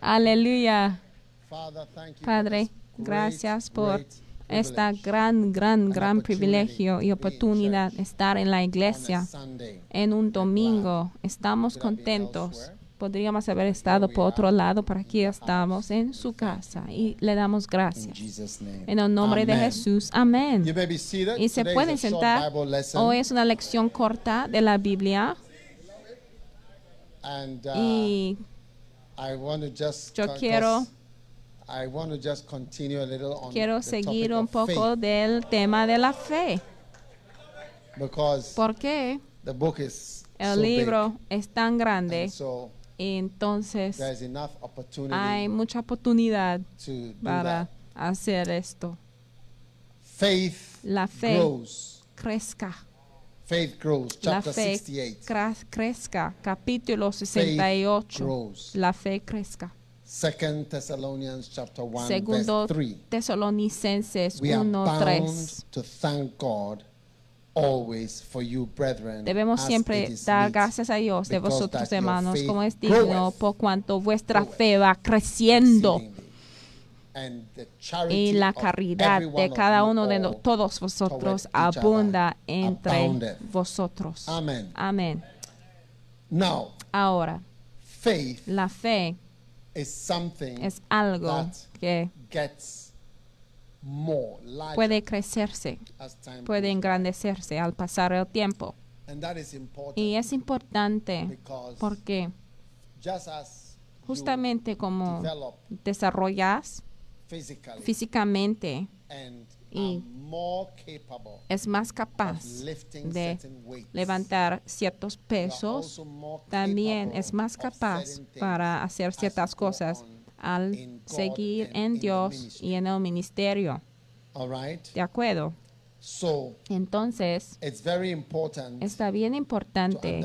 Aleluya. You Padre, gracias por esta gran, gran, gran privilegio y oportunidad de estar en la iglesia en un domingo. Estamos contentos. Podríamos haber estado por otro lado, pero aquí estamos en su casa y le damos gracias. En el nombre de. Jesús. Amén. Y se pueden sentar. Hoy es una lección corta de la Biblia uh, y I want to just yo quiero- I want to just continue a little on quiero the seguir topic un of poco faith, del tema de la fe. because the book is el so libro es tan grande and so y entonces there's enough opportunity hay mucha oportunidad para that. hacer esto. Faith La fe grows. crezca. Faith grows. La Chapter fe 68. cra- crezca. Capítulo 68. grows. La fe crezca. Second Thessalonians chapter 1 Segundo verse 3. Tesalonicenses We are 1, bound 3. to thank God always for you, brethren. Debemos siempre dar gracias a Dios de vosotros, hermanos, como es digno, por cuanto vuestra groweth fe va creciendo exceedingly. And the charity y la caridad de cada uno de no- todos vosotros abunda entre vosotros. Amen. Amén. Now, Ahora, faith la fe is something es algo that que gets more larger puede crecerse, puede engrandecerse al pasar el tiempo. And that is important Y es importante because porque just as you justamente como desarrollas físicamente, y es más capaz de levantar ciertos pesos, también es más capaz para hacer as ciertas cosas al seguir en Dios y en el ministerio. ¿De acuerdo? So Entonces, está bien importante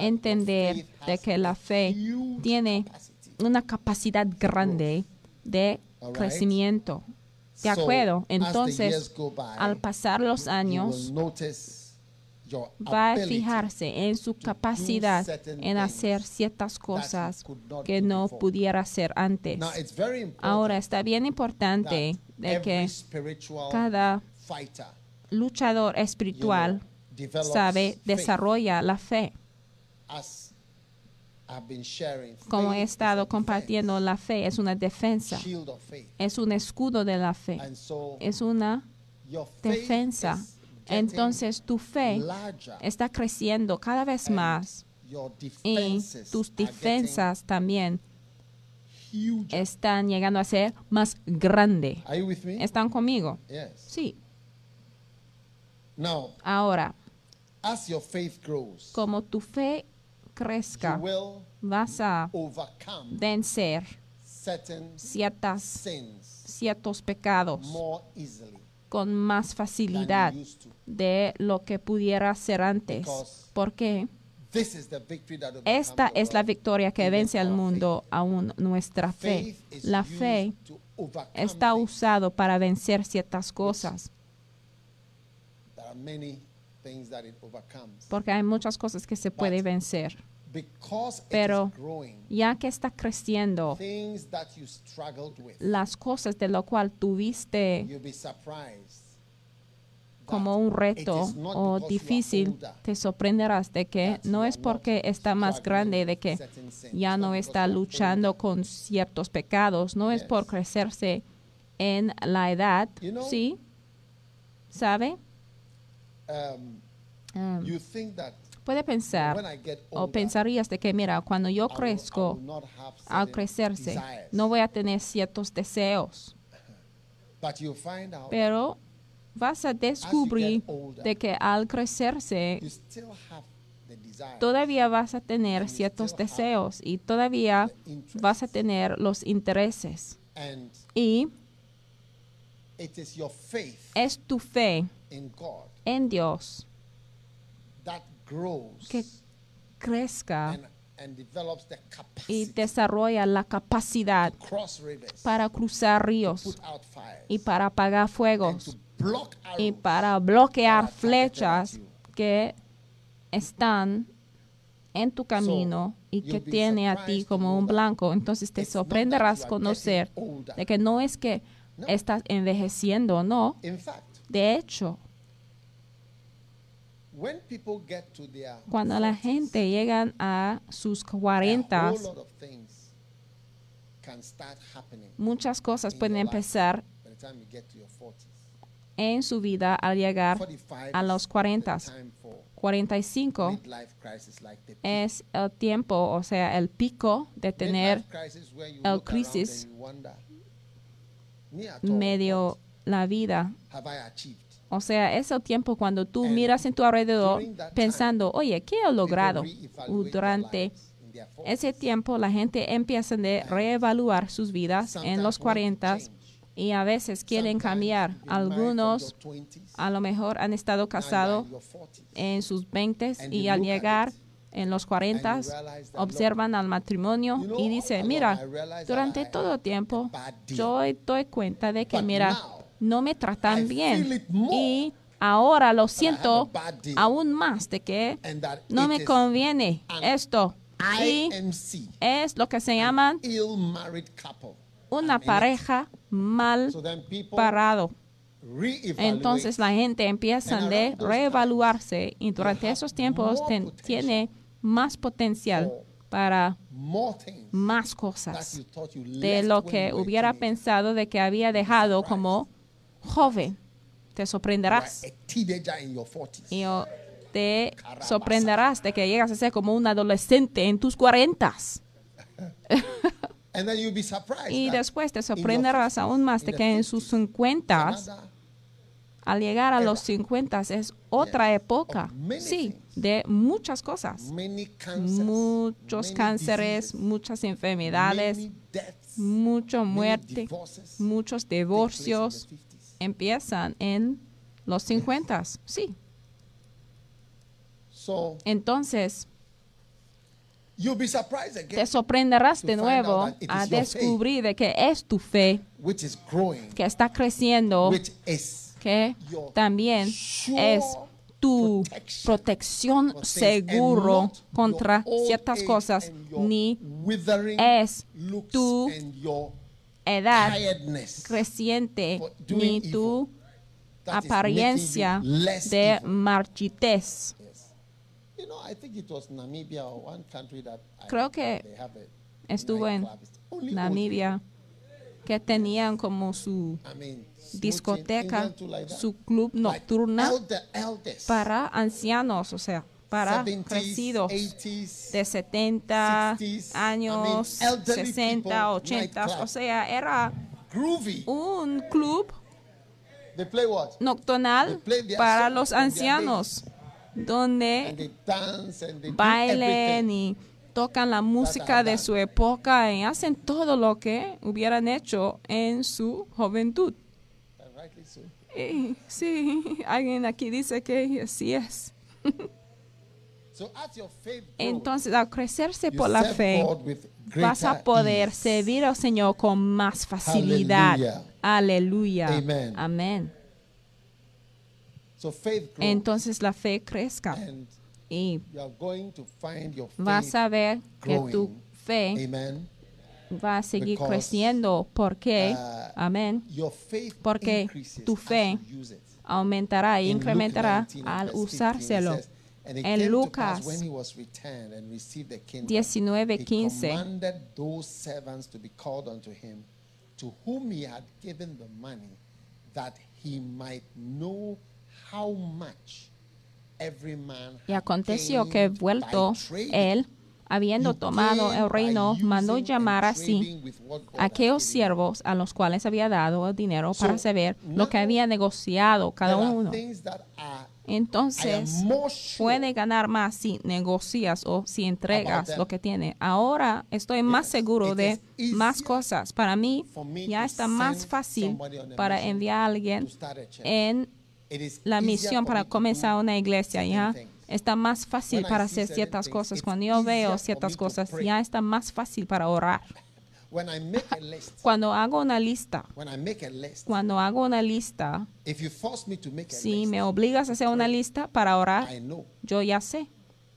entender de que la fe tiene una capacidad grande de Crecimiento. De acuerdo. Entonces, by, al pasar los años, va a fijarse en su capacidad en hacer ciertas cosas que no pudiera hacer antes. Now, Ahora está bien importante de que cada luchador you know, espiritual sabe, desarrolla la fe. As Como he estado compartiendo, la fe es una defensa, es un escudo de la fe, es una defensa. Entonces tu fe está creciendo cada vez más. y tus defensas también están llegando a ser más grande. ¿Están conmigo? Sí. Now, Ahora, as your faith grows, como tu fe crezca, vas a vencer ciertas, ciertos pecados con más facilidad de lo que pudiera ser antes. Porque esta es la victoria que vence al mundo, aún nuestra fe. La fe está usado para vencer ciertas cosas, porque hay muchas cosas que se puede vencer. Pero Ya que está creciendo, las cosas de lo cual tuviste como un reto o difícil, te sorprenderás de que no es porque está más grande, de que ya no está luchando con ciertos pecados, no es por crecerse en la edad, ¿sí? ¿Sabe? Um, Puede pensar o pensarías de que, mira, cuando yo crezco, al crecerse, no voy a tener ciertos deseos, But you find out pero vas a descubrir de que al crecerse todavía vas a tener ciertos deseos y todavía vas a tener los intereses. Y es tu fe en Dios que crezca y desarrolla la capacidad para cruzar ríos y para apagar fuegos y para bloquear flechas que están en tu camino y que tiene a ti como un blanco. Entonces te sorprenderás conocer de que no es que estás envejeciendo, no. De hecho, when people get to their cuando la 40s, gente llega a sus a 40, whole lot of things can start happening muchas cosas pueden empezar by the time you get to your 40s. en su vida al llegar 45 a los is the 40. time for 45 midlife crisis, like the peak. es el tiempo, o sea, el pico de tener el crisis and you wonder, "Me at all, medio la vida. What have I achieved?" O sea, es el tiempo cuando tú miras en tu alrededor pensando, oye, ¿qué he logrado? Durante lives in their 40s. ese tiempo la gente empieza a reevaluar sus vidas en los want to 40 change. y a veces quieren cambiar. Algunos your 20s, a lo mejor han estado casados in your 40s. en sus 20 And y al llegar en los 40 and you realize that, observan al matrimonio y dicen, mira, durante todo had tiempo yo doy cuenta de que, mira, no me tratan bien. Y ahora lo siento aún más de que no me conviene esto. Y es lo que se llaman una pareja mal parado. Entonces la gente empieza de reevaluarse y durante esos tiempos ten- tiene más potencial para más cosas de lo que hubiera pensado de que había dejado como joven. Te sorprenderás a teenager in your 40s. y te sorprenderás de que llegas a ser como un adolescente en tus cuarentas. Y después te sorprenderás 50s, aún más de que en sus 50s, cincuentas al llegar a los. 50 es otra época, sí, de muchas cosas, muchos cánceres, muchas enfermedades, mucha muerte, muchos divorcios 50s. Empiezan en los 50, sí. So Entonces, you'll be surprised again, te sorprenderás de nuevo a descubrir de que es tu fe which is growing, que está creciendo, which is que también sure es tu protection protección seguro contra ciertas cosas, ni es tu edad creciente, ni tu apariencia de marchitez. Creo que Estuvo en Namibia, que tenían como su discoteca, su club nocturna para ancianos, o sea, para 70s, crecidos 80s, de 70 60s, años, I mean, elderly 60, people, 80, nightclub. o sea, era groovy. un club They play what? nocturnal They play para los ancianos, And donde they dance and they do bailen y tocan la música de su época y hacen todo lo que hubieran hecho en su juventud. Y sí, alguien aquí dice que así es. So as your faith grows, Entonces, al crecerse por la fe, vas a poder servir al Señor con más facilidad. Aleluya. Amén. Entonces la fe crezca y vas a ver que tu fe va a seguir creciendo. ¿Por qué? uh, Amén. Porque tu fe aumentará e incrementará 19 and al verse 15, it usárselo. Says, "And it En Lucas pass when he was returned and received the kingdom, 19, he 15. commanded those servants to be called unto him, to whom he had given the money, that he might know how much every man Y aconteció que vuelto él, habiendo tomado el reino, mandó llamar así a aquellos siervos a los cuales había dado el dinero para saber lo que había negociado cada uno. Entonces, puede ganar más si negocias o si entregas lo que tiene. Ahora estoy más seguro de más cosas. Para mí ya está más fácil para enviar a alguien en la misión para comenzar una iglesia, ya está más fácil para hacer ciertas cosas. Cuando yo veo ciertas cosas, ya está más fácil para orar. When I make a list, Cuando hago una lista, when I make a list, cuando hago una lista, if you force me to make a si list, me obligas a hacer una lista para orar, I know yo ya sé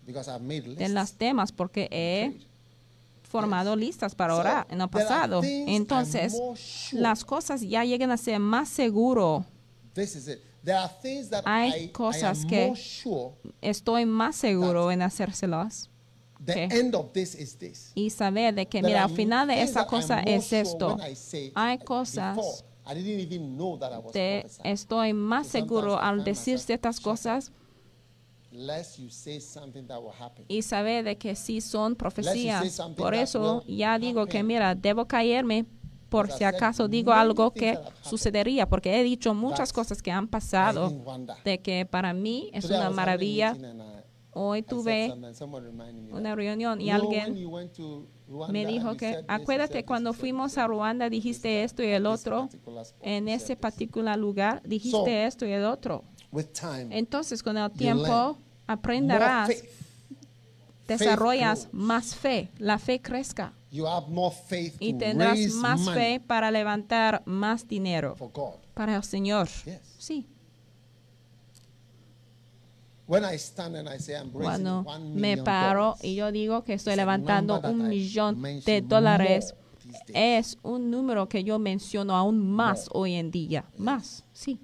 because I've made lists. de los temas porque he formado listas para So, orar en el pasado. Entonces, sure. las cosas ya llegan a ser más seguro. This is it. There are things that Hay I, I cosas am que- more sure Estoy más seguro en hacérselas the end of this is this. y saber de que, There mira, al final de I'm cosa es esto. Hay cosas I didn't even know that I was Te estoy más So seguro al decir ciertas cosas you say that will y saber de que sí son profecías. Por eso ya digo que, happen. mira, debo caerme por si acaso digo algo que sucedería, porque he dicho muchas cosas que han pasado de que para mí es Today una maravilla. Hoy tuve una reunión y "You know, when alguien me dijo que acuérdate cuando fuimos a Ruanda dijiste esto y el otro, en ese said this." particular lugar dijiste esto y el otro. Entonces con el tiempo aprenderás, desarrollas más fe, la fe crezca. You have more faith y tendrás más fe para levantar más dinero para el Señor. Sí, When I stand and I say I'm raising cuando me paro y yo digo que estoy levantando un I millón de dólares, es un número que yo menciono aún más hoy en día. Más, sí.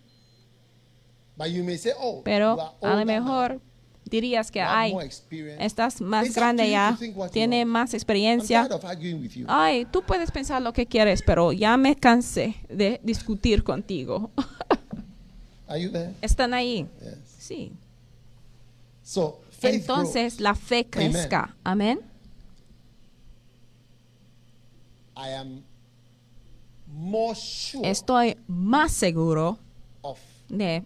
Oh, Pero a lo mejor dirías que, you have ay, more experience. estás más grande ya, tiene más experiencia. Ay, tú puedes pensar lo que quieres, pero ya me cansé de discutir contigo. Están ahí. Sí. So faith Entonces la fe crezca. Amén. grows. I am more sure Estoy más seguro of de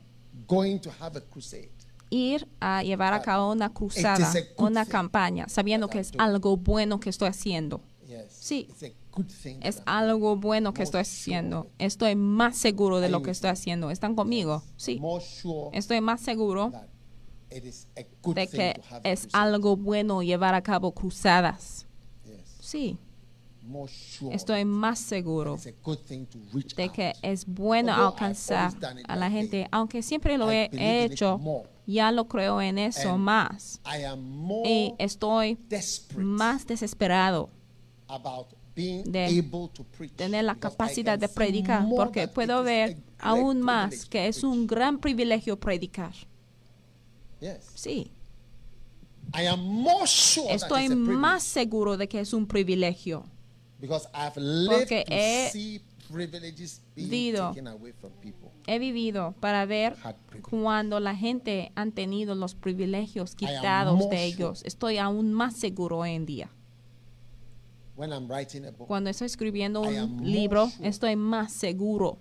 going to have a crusade. ir a llevar a cabo una cruzada, una campaña, sabiendo que es algo bueno que estoy haciendo. Yes. Sí. It's a good thing. Es algo bueno que estoy haciendo. Estoy más seguro de lo que estoy haciendo. ¿Están conmigo? Sí. Estoy más seguro de que es algo bueno llevar a cabo cruzadas. Sí. Estoy más seguro de que es bueno alcanzar a la gente, aunque siempre lo he hecho, ya lo creo en eso más. I am more Y estoy más desesperado about being de able to preach. tener la capacidad de predicar, porque puedo ver aún más que es un gran privilegio predicar. Sí, I am more sure estoy más seguro de que es un privilegio. because I've lived Porque to he see privileges being vivido taken away from people. He vivido para ver cuando la gente han tenido los privilegios I am quitados more de sure. ellos. Estoy aún más seguro hoy en día. When I'm writing a book, Cuando estoy escribiendo I am un more libro, sure. estoy más seguro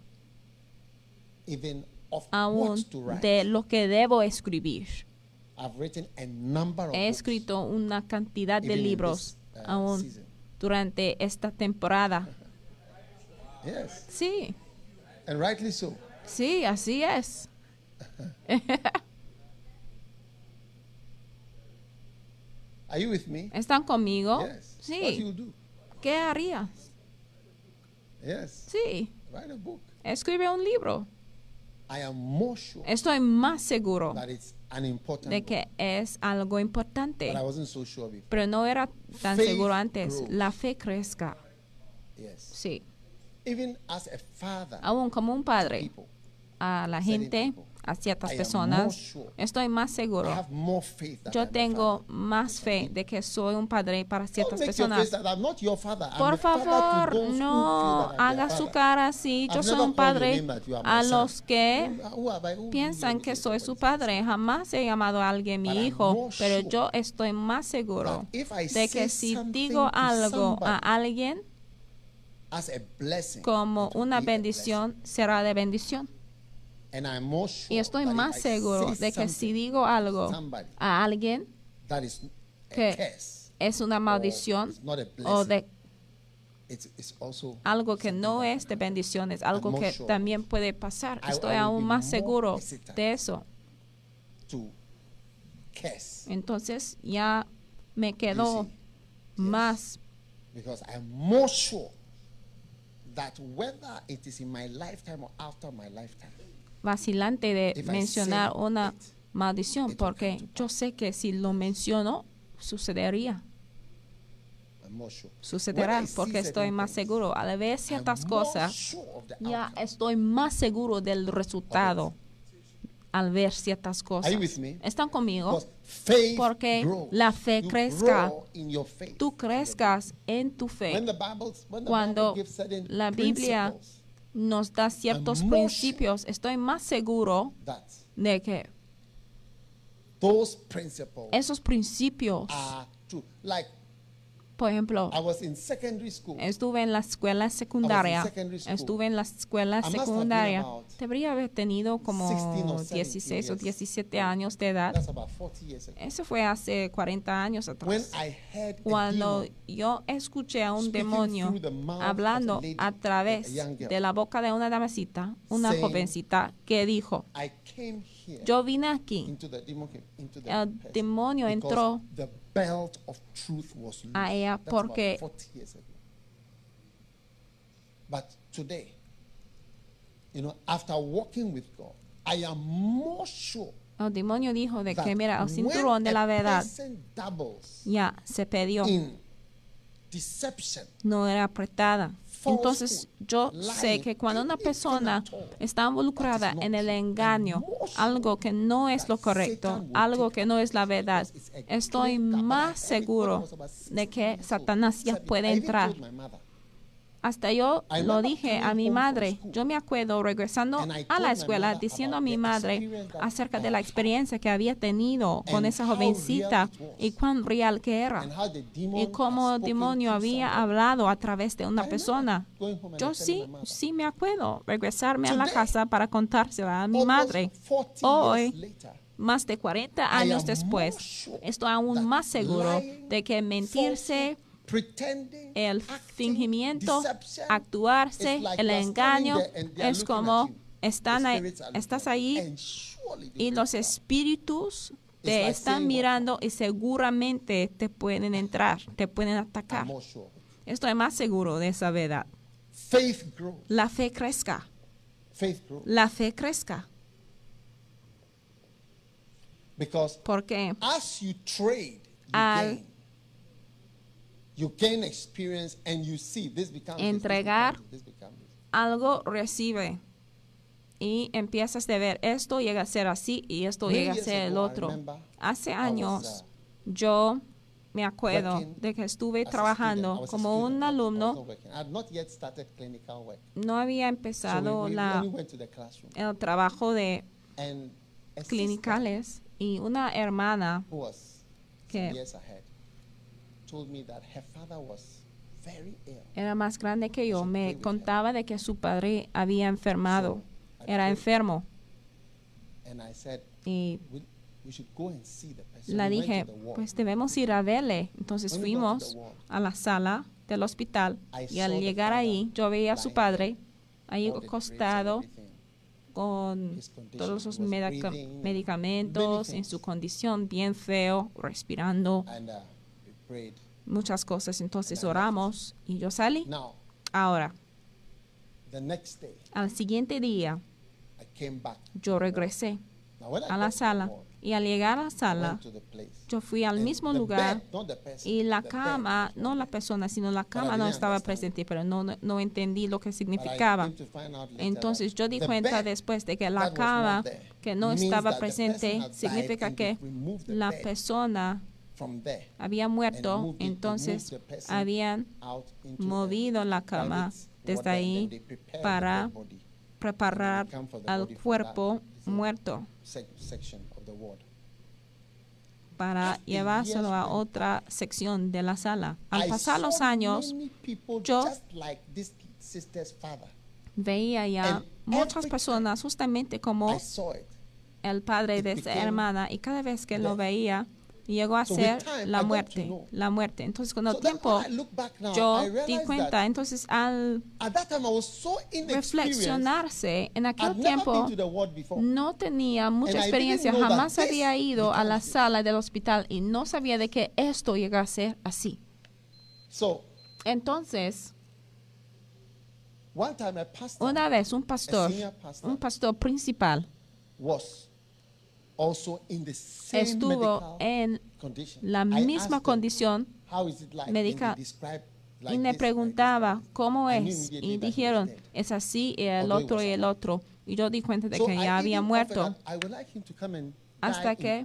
even of aún what to write. de lo que debo escribir. He escrito una cantidad de libros this, uh, aún season. durante esta temporada. Yes, Sí, and rightly so. sí, así es. Are you with me? ¿Están conmigo? Yes. What Sí. you do? ¿Qué harías? Yes. Sí, Write a book. escribe un libro. I am more sure Estoy más seguro de que es algo importante, pero no era tan seguro antes. La fe crezca. Sí. Aún como un padre a la gente a ciertas personas, estoy más seguro. Yo tengo más fe de que soy un padre para ciertas personas. Por favor, no haga su cara así. Yo soy un padre a los que piensan que soy su padre. Jamás he llamado a alguien mi hijo, pero yo estoy más seguro de que si digo algo a alguien como una bendición, será de bendición. And I'm more sure Y estoy más seguro de que si digo algo a alguien that is a que es una maldición o de algo que no es de bendición, es algo more que sure. también puede pasar. Estoy aún más seguro de eso. Entonces ya me quedo más vacilante de mencionar una maldición porque yo sé que si lo menciono sucedería, sucederá porque estoy más seguro. Al ver ciertas cosas, ya estoy más seguro del resultado al ver ciertas cosas. ¿Están conmigo? Porque la fe crezca. Tú crezcas en tu fe. Cuando la Biblia nos da ciertos principios, estoy más seguro de que those principles esos principios, are true. Like por ejemplo, I was in secondary school. estuve en la escuela secundaria, estuve en la escuela secundaria, debería haber tenido como 16 or 17 16 o years. 17 años de edad. That's about 40 years ago. Eso fue hace 40 años When atrás. I heard a Cuando yo escuché a un demonio hablando a través de la boca de una damasita, una jovencita, que dijo, I came here yo vine aquí, into the demon came into the el demonio entró belt of truth was loose. a ella porque- about 40 years ago. But today, you know, after walking with God, I am more sure el demonio dijo de that que, mira, el when cinturón de la verdad ya se perdió, in deception, no era apretada. Entonces yo sé que cuando una persona está involucrada en el engaño, algo que no es lo correcto, algo que no es la verdad, estoy más seguro de que 16 years old, Satanás ya 17. puede entrar. Hasta yo lo dije a mi madre. Yo me acuerdo regresando a la escuela diciendo a mi madre acerca de la experiencia que había tenido con esa jovencita y cuán real que era. Y cómo el demonio había hablado a través de una persona. Yo sí, sí me acuerdo regresarme a la casa para contársela a mi madre. 40 Hoy, más de 40 I años después, estoy aún más seguro de que mentirse, el fingimiento, actuarse, el engaño, es como están ahí, estás ahí y los espíritus te están mirando y seguramente te pueden entrar, te pueden atacar. Estoy más seguro de esa verdad. La fe crezca, la fe crezca, porque Al. You gain experience and you see this becomes Entregar. becomes this, this becomes this. algo recibe y empiezas a ver esto llega a ser así y esto Many llega a ser el otro. remember Hace I was, años uh, yo me acuerdo de que estuve trabajando como un alumno. No había So empezado we, we la, el trabajo de clinicales y una hermana que- era más grande que yo. Me contaba de que su padre había enfermado, era enfermo. And I said, y la dije, pues debemos ir a verle. Entonces fuimos a la sala del hospital y al llegar ahí yo veía a su padre ahí acostado con todos was medica- medicamentos en su condición bien feo, respirando Muchas cosas. Entonces oramos y yo salí. Ahora, al siguiente día yo regresé a la sala Y al llegar a la sala, yo fui al mismo lugar y la cama, no la persona, sino la cama no estaba presente, pero no, no, no entendí lo que significaba. Entonces yo di cuenta después de que la cama que no estaba presente significa que la persona había muerto, entonces habían movido la cama desde ahí para preparar al cuerpo muerto sec- section of the ward. para llevárselo a otra sección de la sala. Al I pasar los saw años, yo- veía ya muchas personas justamente como el padre de esa hermana y cada vez que lo veía llegó a ser la muerte, la muerte. Entonces con el tiempo yo di cuenta, entonces al reflexionarse en aquel tiempo no tenía mucha experiencia, jamás había ido a la sala del hospital y no sabía de que esto llega a ser así. Entonces, una vez un pastor, un pastor principal, was also in the same estuvo en la misma condición. Médica y me preguntaba cómo es y dijeron es así y el otro y el otro y yo di cuenta de que ya había muerto. Hasta que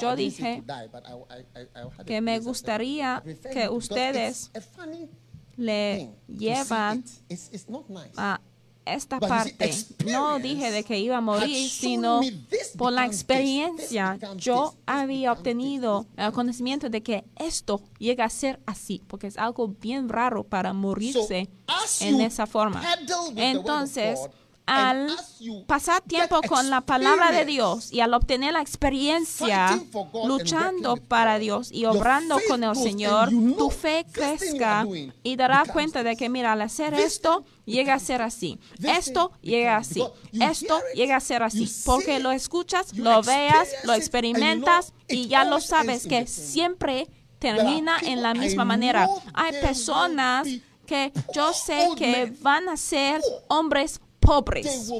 yo dije que me gustaría que ustedes le llevan a esta parte. No dije de que iba a morir, sino por la experiencia yo había obtenido el conocimiento de que esto llega a ser así, porque es algo bien raro para morirse en esa forma. Entonces, al pasar tiempo con la palabra de Dios y al obtener la experiencia luchando para Dios y obrando con el Señor, tu fe crezca y darás cuenta de que, mira, al hacer esto, llega a ser así. Esto llega así. Esto llega a ser así. Porque lo escuchas, lo veas, lo experimentas y ya lo sabes que siempre termina en la misma manera. Hay personas que yo sé que van a ser hombres pobres.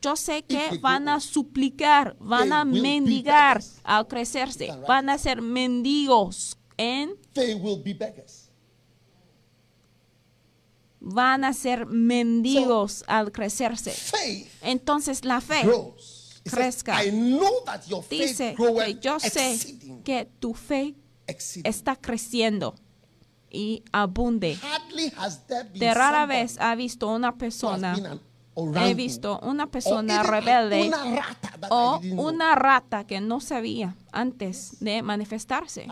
Yo sé que van a suplicar, van a mendigar al crecerse, van a ser mendigos en, van a ser mendigos al crecerse. Entonces la fe crezca. I know that your faith dice que yo sé que tu fe está creciendo y abunde. De rara vez ha visto una persona, he visto una persona rebelde o una rata que no sabía antes de manifestarse.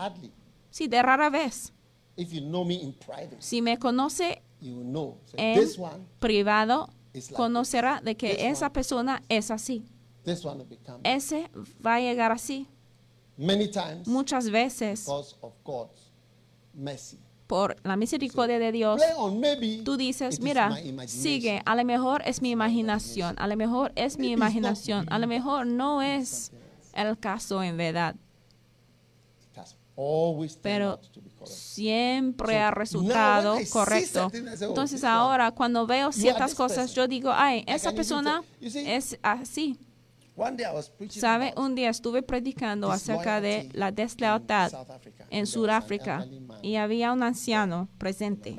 Sí, de rara vez. If you know me in private, Si me conoce you will know. Say, en this one, privado, conocerá de que This esa persona es así. this one will become. Ese va a llegar así. Many times, Muchas veces, por la misericordia de Dios, tú dices, mira, sigue, a lo mejor es mi imaginación, a lo mejor es mi imaginación, a lo mejor no es el caso en verdad, pero siempre ha resultado correcto. oh, Entonces ahora cuando veo ciertas cosas, yo digo, ay, esa persona es así. Sabe, un día estuve predicando acerca de la deslealtad en Sudáfrica y había un anciano presente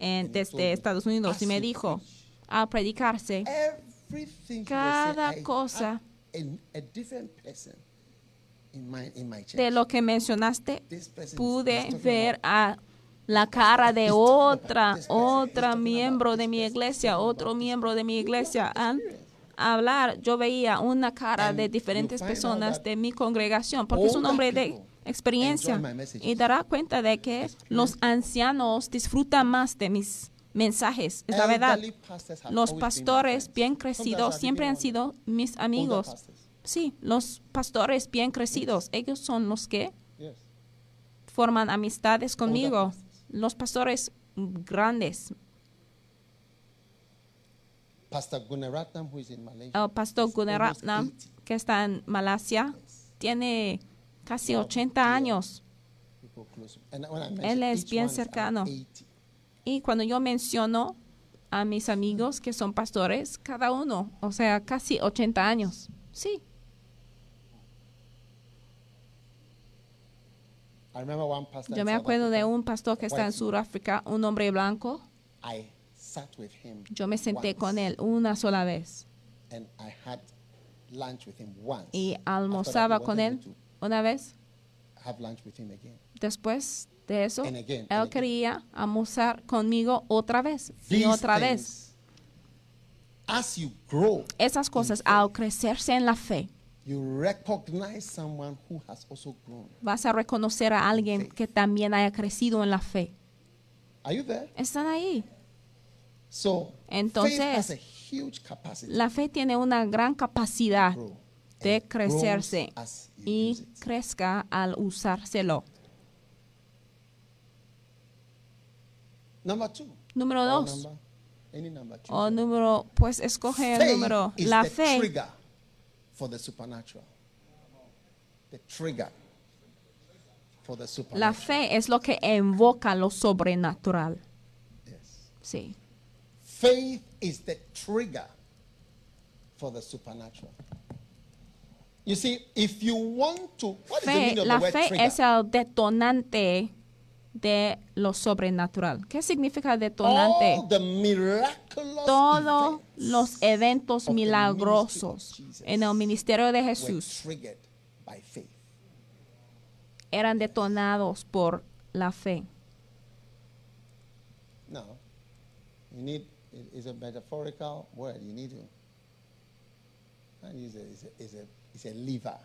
en- desde Estados Unidos y me dijo, al predicarse, cada cosa had a, a different person in my in my church. de lo que mencionaste, pude ver a la cara de otra, otra miembro de mi iglesia, otro miembro de mi iglesia. Al hablar, yo veía una cara de diferentes personas de mi congregación, porque es un hombre de experiencia. Y dará cuenta de que los ancianos disfrutan más de mis mensajes. Es la verdad. Los pastores bien crecidos siempre han sido mis amigos. Sí, los pastores bien crecidos, ellos son los que forman amistades conmigo. Los pastores grandes. El pastor Gunaratnam, 80. que está en Malasia, tiene casi 80 años. Él es bien cercano. about 80. Y cuando yo menciono a mis amigos que son pastores, cada uno, o sea, casi 80 años. Sí, I remember one pastor Yo me acuerdo de un pastor que está en. Sudáfrica, un hombre blanco. I sat with him. Yo me senté con él una sola vez And I had lunch with him once. y almorzaba con él una vez. Have lunch with him again. Después de eso, And again, él and quería almorzar conmigo otra vez y otra vez. As you grow, Esas cosas, al crecerse en la fe, you recognize someone who has also grown. vas a reconocer a alguien que también haya crecido en la fe. Are you there? Están ahí. So, Entonces, faith has a huge capacity La fe tiene una gran capacidad. De crecerse y crezca al usárselo. Número dos. O número, pues escoge el número. La fe, la fe es lo que invoca lo sobrenatural. Sí. Faith is the trigger for the supernatural. You see, if you want to, what is the Fe, meaning of la the word fe trigger? es el detonante de lo sobrenatural. ¿Qué significa All detonante? the miraculous Todos los eventos milagrosos en el ministerio de Jesús by faith. eran detonados por la fe. No, you need it- it's a metaphorical word. You need to. It's it's a, it's a lever.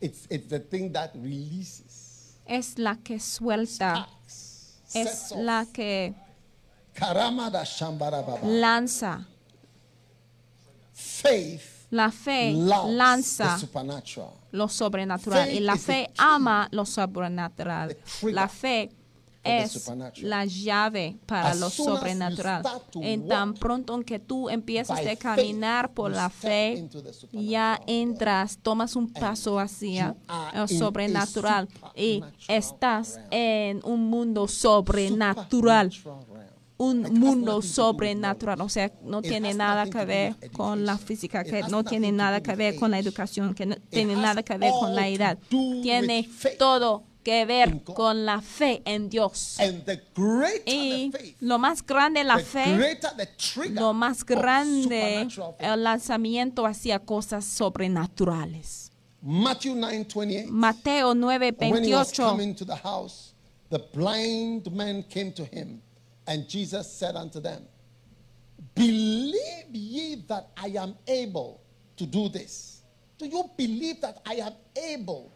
it's it's the thing that releases. Es la que suelta, sparks, es la que lanza. Faith. La fe lanza lo sobrenatural. Y la fe ama lo sobrenatural. La fe es la llave para lo sobrenatural. En tan pronto en que tú empiezas a caminar por la fe, ya entras, tomas un paso hacia lo sobrenatural y estás en un mundo sobrenatural. Un mundo sobrenatural, o sea, no tiene nada que ver con la física, que no tiene nada que ver con la educación, que no tiene nada que ver con la edad, tiene todo que ver con la fe en Dios. Y lo más grande la fe, lo más grande el lanzamiento hacia cosas sobrenaturales. Matthew 9:28. Mateo When he was 9:28 coming to the blind men came to him, and Jesus said unto them, Believe ye that I am able to do this? Do you believe that I am able?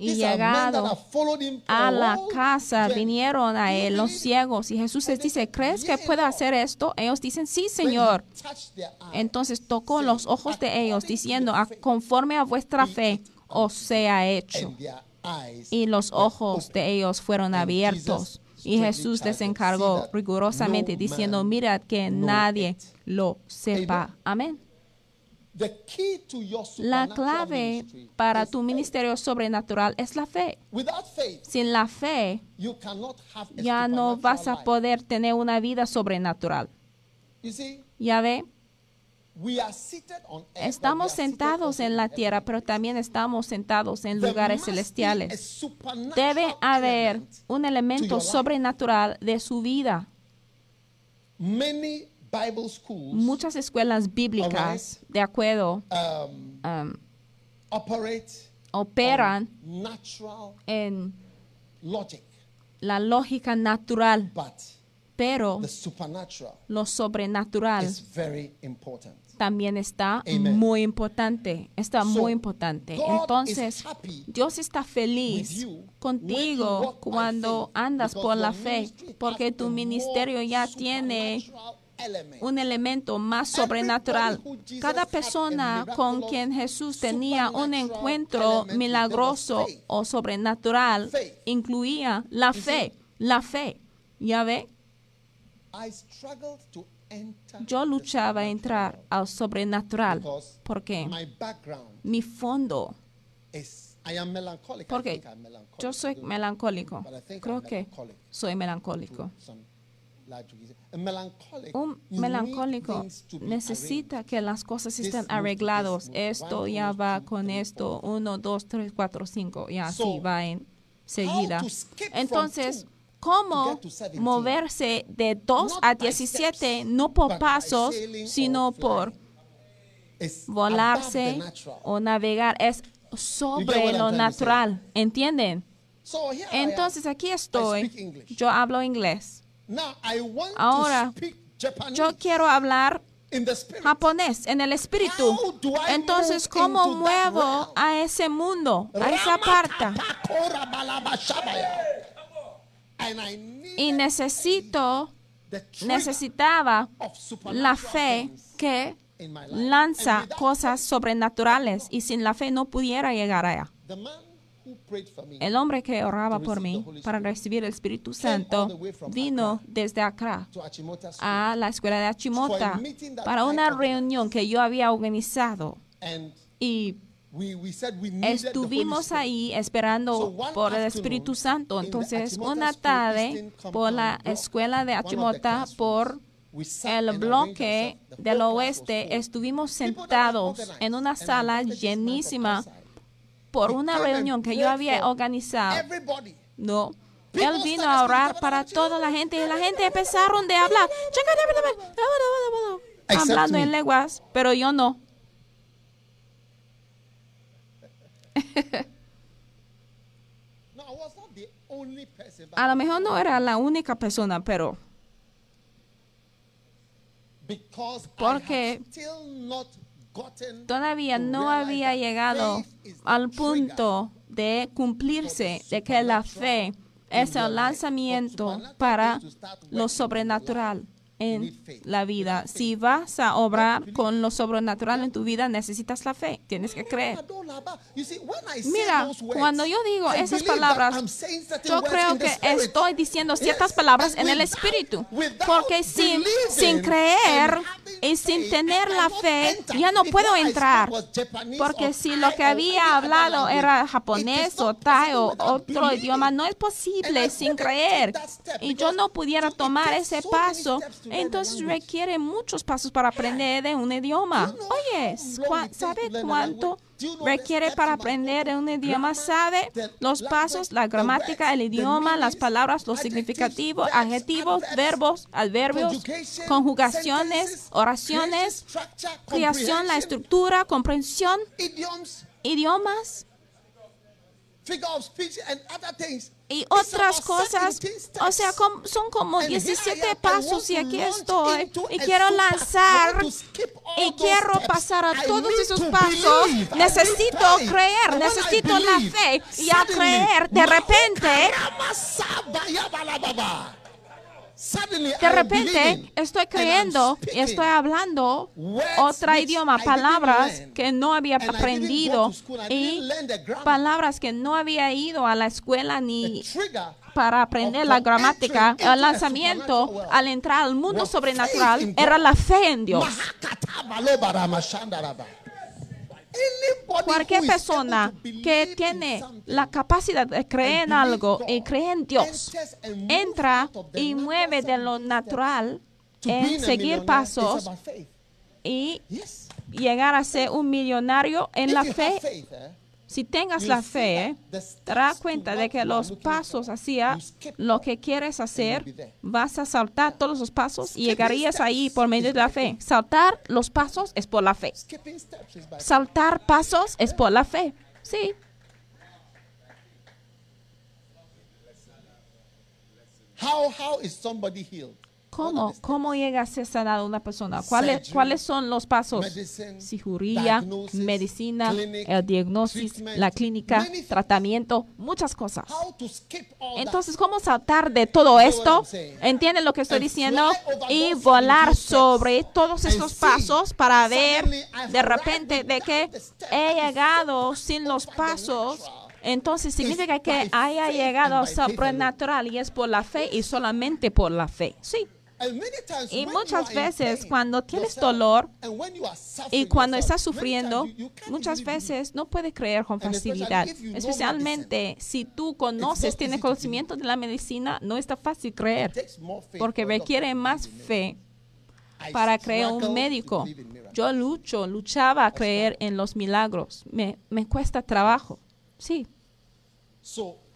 Y llegado a la casa vinieron a él los ciegos y Jesús les dice, ¿crees que "Yea, pueda Lord." hacer esto? Ellos dicen, sí, Señor. touched their eyes, Entonces tocó los ojos de ellos "According to diciendo, your "A- faith, conforme a vuestra fe os sea hecho. Y los ojos de ellos fueron abiertos. Y Jesús les encargó "See that rigurosamente diciendo, mirad que nadie it." lo sepa. Amén. The key to your La clave para tu ministerio sobrenatural es la fe. Without faith, Sin la fe, you cannot have a ya no vas a poder tener una vida sobrenatural. You see, Ya ve, we are seated on earth, but we estamos sentados also en in la tierra, pero también estamos sentados en There lugares must be a celestiales. supernatural Debe haber element. un to elemento your life. sobrenatural de su vida. Many Bible schools Muchas escuelas bíblicas, de acuerdo, um, um, operate operan natural en logic, la lógica natural, but pero the supernatural lo sobrenatural is very important. también está Amen. muy importante, está So, muy importante. God Entonces, is happy Dios está feliz contigo cuando andas por la fe, porque tu ministerio ya tiene. Un elemento más sobrenatural. Cada persona con quien Jesús tenía un encuentro milagroso o sobrenatural incluía la fe, la fe. ¿Ya ve? I struggled to enter Yo luchaba a entrar al sobrenatural porque my background mi fondo, is I am melancholic. I porque yo soy melancólico. Creo que soy melancólico. Un melancólico necesita que las cosas estén move. Esto ya va con esto. Uno, dos, tres, cuatro, cinco. Y así va en seguida. Entonces, ¿cómo get to 17? moverse de 2 Not a by 17? steps, No por pasos, sino or por volarse o navegar. Es sobre lo natural. ¿Entienden? Entonces aquí estoy. Yo hablo inglés. Ahora, Yo quiero hablar japonés en el espíritu. Entonces, ¿cómo muevo a ese mundo, a esa parte? Y necesito, necesitaba la fe que lanza cosas sobrenaturales y sin la fe no pudiera llegar allá. El hombre que oraba por mí para recibir el Espíritu Santo vino desde School, a la escuela de Achimota para una reunión que yo había organizado and y estuvimos Spirit. ahí esperando por el Espíritu Santo. Entonces, una tarde, por la escuela de Achimota, por el bloque del oeste, estuvimos sentados en una sala llenísima. Por una reunión que yo había organizado. No. Él vino a orar para toda la gente y la gente empezaron de hablar. Hablando en lenguas, pero yo no. A lo mejor no era la única persona, pero Porque todavía to no había llegado al punto de cumplirse de que la fe es el lanzamiento para lo sobrenatural en la vida. Si vas a obrar con lo sobrenatural en tu vida, necesitas la fe. Tienes que creer. You see, when I say Mira, cuando yo digo esas palabras, I'm saying certain yo creo que estoy diciendo ciertas palabras en el espíritu. Porque sin, sin creer y sin tener la fe, ya no puedo entrar. Porque or si lo que había hablado era japonés o thai o otro idioma, no es posible sin creer. Y yo no pudiera tomar ese paso. Entonces requiere muchos pasos para aprender de un idioma. Oye, how long ¿cuá- it takes ¿sabe cuánto requiere para aprender un idioma? ¿Sabe? Los pasos, la gramática, el idioma, las palabras, los significativos, adjetivos, verbos, adverbios, conjugaciones, oraciones, creación, la estructura, comprensión, idiomas y otras cosas. 17 O sea, son como And here I 17 am, I pasos y aquí estoy y quiero lanzar y quiero pasar a todos esos pasos. Necesito creer, necesito la fe y al creer, de repente, de repente estoy creyendo y estoy hablando otro idioma, palabras que no había aprendido y palabras que no había ido a la escuela ni para aprender la gramática, el lanzamiento al entrar al mundo sobrenatural era la fe en Dios. Cualquier persona que tiene la capacidad de creer en algo y cree en Dios, entra y mueve de lo natural en seguir pasos y llegar a ser un millonario en la fe. Si tengas la fe, darás cuenta de que los pasos hacia lo que quieres hacer, vas a saltar todos los pasos y llegarías ahí por medio de la fe. Saltar los pasos es por la fe. Saltar pasos es por la fe. Sí. How how is somebody healed? ¿Cómo, ¿Cómo llega a ser sanada una persona? ¿Cuáles, ¿Cuáles son los pasos? Cirugía, medicina, el diagnosis, treatment, la clínica, tratamiento, muchas cosas. Entonces, ¿cómo saltar de todo esto? ¿Entienden lo que estoy diciendo? Y volar 17 steps sobre todos estos pasos para ver de repente de que he llegado sin los pasos. Entonces significa que haya llegado al sobrenatural y es por la fe y solamente por la fe. Sí. Y when muchas veces cuando tienes dolor y cuando estás sufriendo, muchas veces no puedes creer con facilidad. Especialmente si tú conoces, tienes conocimiento de la medicina, no está fácil creer. takes more faith Porque requiere más fe para creer un médico. Yo lucho, luchaba a creer en los milagros. Me, me cuesta trabajo. Sí.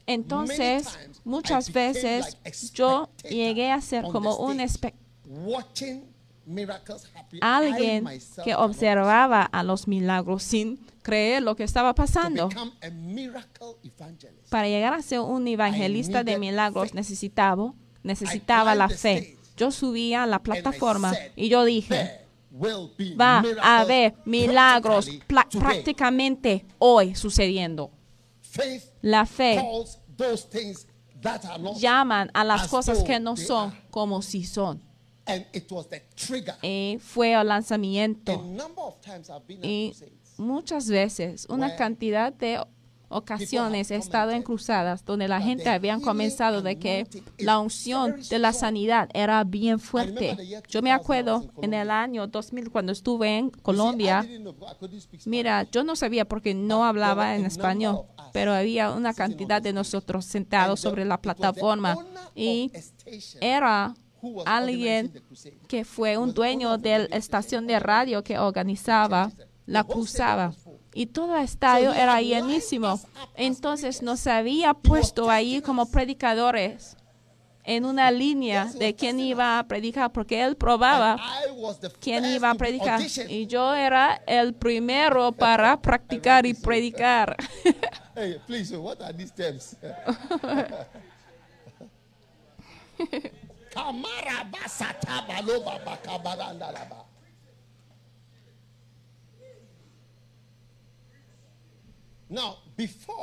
Entonces, muchas veces yo llegué a ser como un espectador alguien que observaba a los milagros sin creer lo que estaba pasando. Para llegar a ser un evangelista de milagros necesitaba, necesitaba la fe. Yo subía a la plataforma y yo dije, "There will be va a haber milagros practically pla- today." prácticamente hoy sucediendo. Faith La fe calls those things that are not, llaman a las as cosas que no son como si son. and it was the trigger. Y fue el lanzamiento. Y muchas veces, una cantidad de ocasiones he estado en cruzadas donde la gente healing comenzado de que la unción de la sanidad era bien fuerte. Yo me 2000 I acuerdo en el año 2000 cuando estuve en Colombia. Mira, yo no sabía porque no hablaba en español, pero había una cantidad de nosotros sentados sobre la plataforma y era alguien que fue un dueño de la estación de radio que organizaba la cruzada. Y todo el estadio era llenísimo. Entonces nos había puesto ahí como predicadores en una línea de quién iba a predicar, porque él probaba quién iba a predicar. Y yo era el primero para practicar y predicar. Hey, please, what are these terms?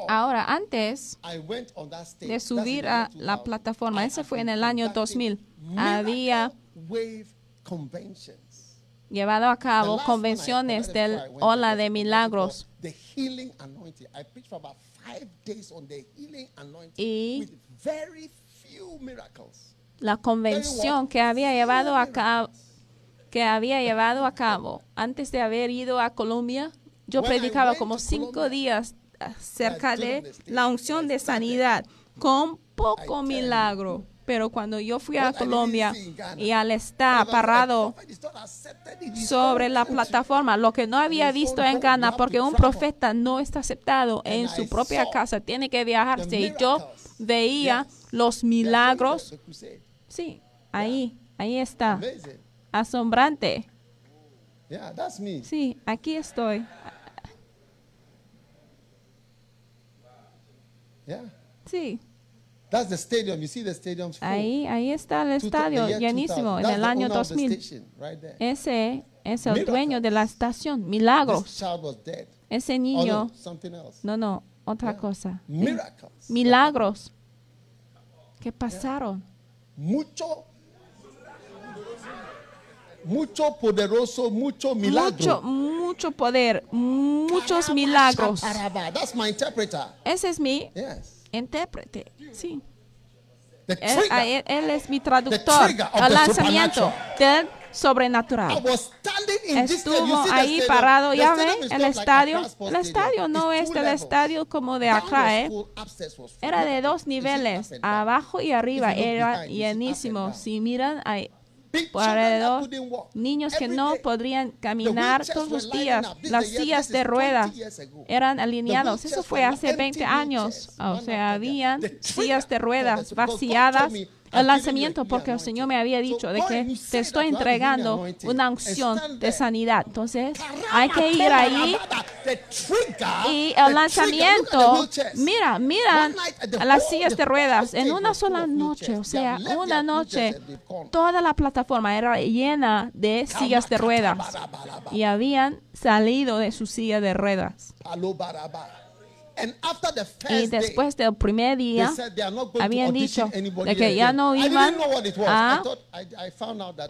Ahora, antes de subir a la 2000, plataforma, ese fue en el año conducting 2000, había llevado a cabo convenciones del Ola de Milagros. Y-. La convención que había llevado a cabo que había llevado a cabo antes de haber ido a Colombia, yo predicaba como cinco días acerca de la unción de sanidad con poco milagro. Pero cuando yo fui a Colombia y al estar parado sobre la plataforma, lo que no había visto en Ghana, porque un profeta no está aceptado en su propia casa, tiene que viajarse. Y yo veía los milagros. Sí, ahí, ahí está. Asombrante. Sí, aquí estoy. Yeah. Sí, That's the stadium. You see the stadium's full. ahí, ahí está el estadio the year llenísimo 2000. en That's el the año owner of the 2000. station right there. Ese es el dueño de la estación. This Milagros. child was dead. Ese Oh, niño, no, something else. no, no, otra cosa. Miracles. Milagros. ¿Qué pasaron? Mucho, mucho poderoso, mucho milagro. Mucho, mucho poder, muchos milagros. That's my interpreter. Ese es mi Yes. intérprete. Sí. The Él, trigger. a él- él es mi traductor. El lanzamiento del I sobrenatural. was standing in this Estuvo ahí parado, ya stadium ve, is el estadio. El estadio no es levels. estadio como de was ¿eh? Era de dos niveles, abajo y arriba, era llenísimo. Si miran, Big por alrededor niños que no podrían caminar todos los días. Las sillas de is 20 ruedas years ago. eran alineados. Eso fue hace empty 20 años. O sea, habían sillas de ruedas vaciadas. El "I'm lanzamiento, porque el Señor me había anointing." dicho de que te estoy entregando una unción de sanidad. Entonces, hay que ir ahí y el lanzamiento, mira, miran One night, the a las sillas de ruedas en una sola noche, o sea, una noche, toda la plataforma era llena de sillas de ruedas y habían salido de su silla de ruedas. Y después del primer día, habían dicho de que ya no iban a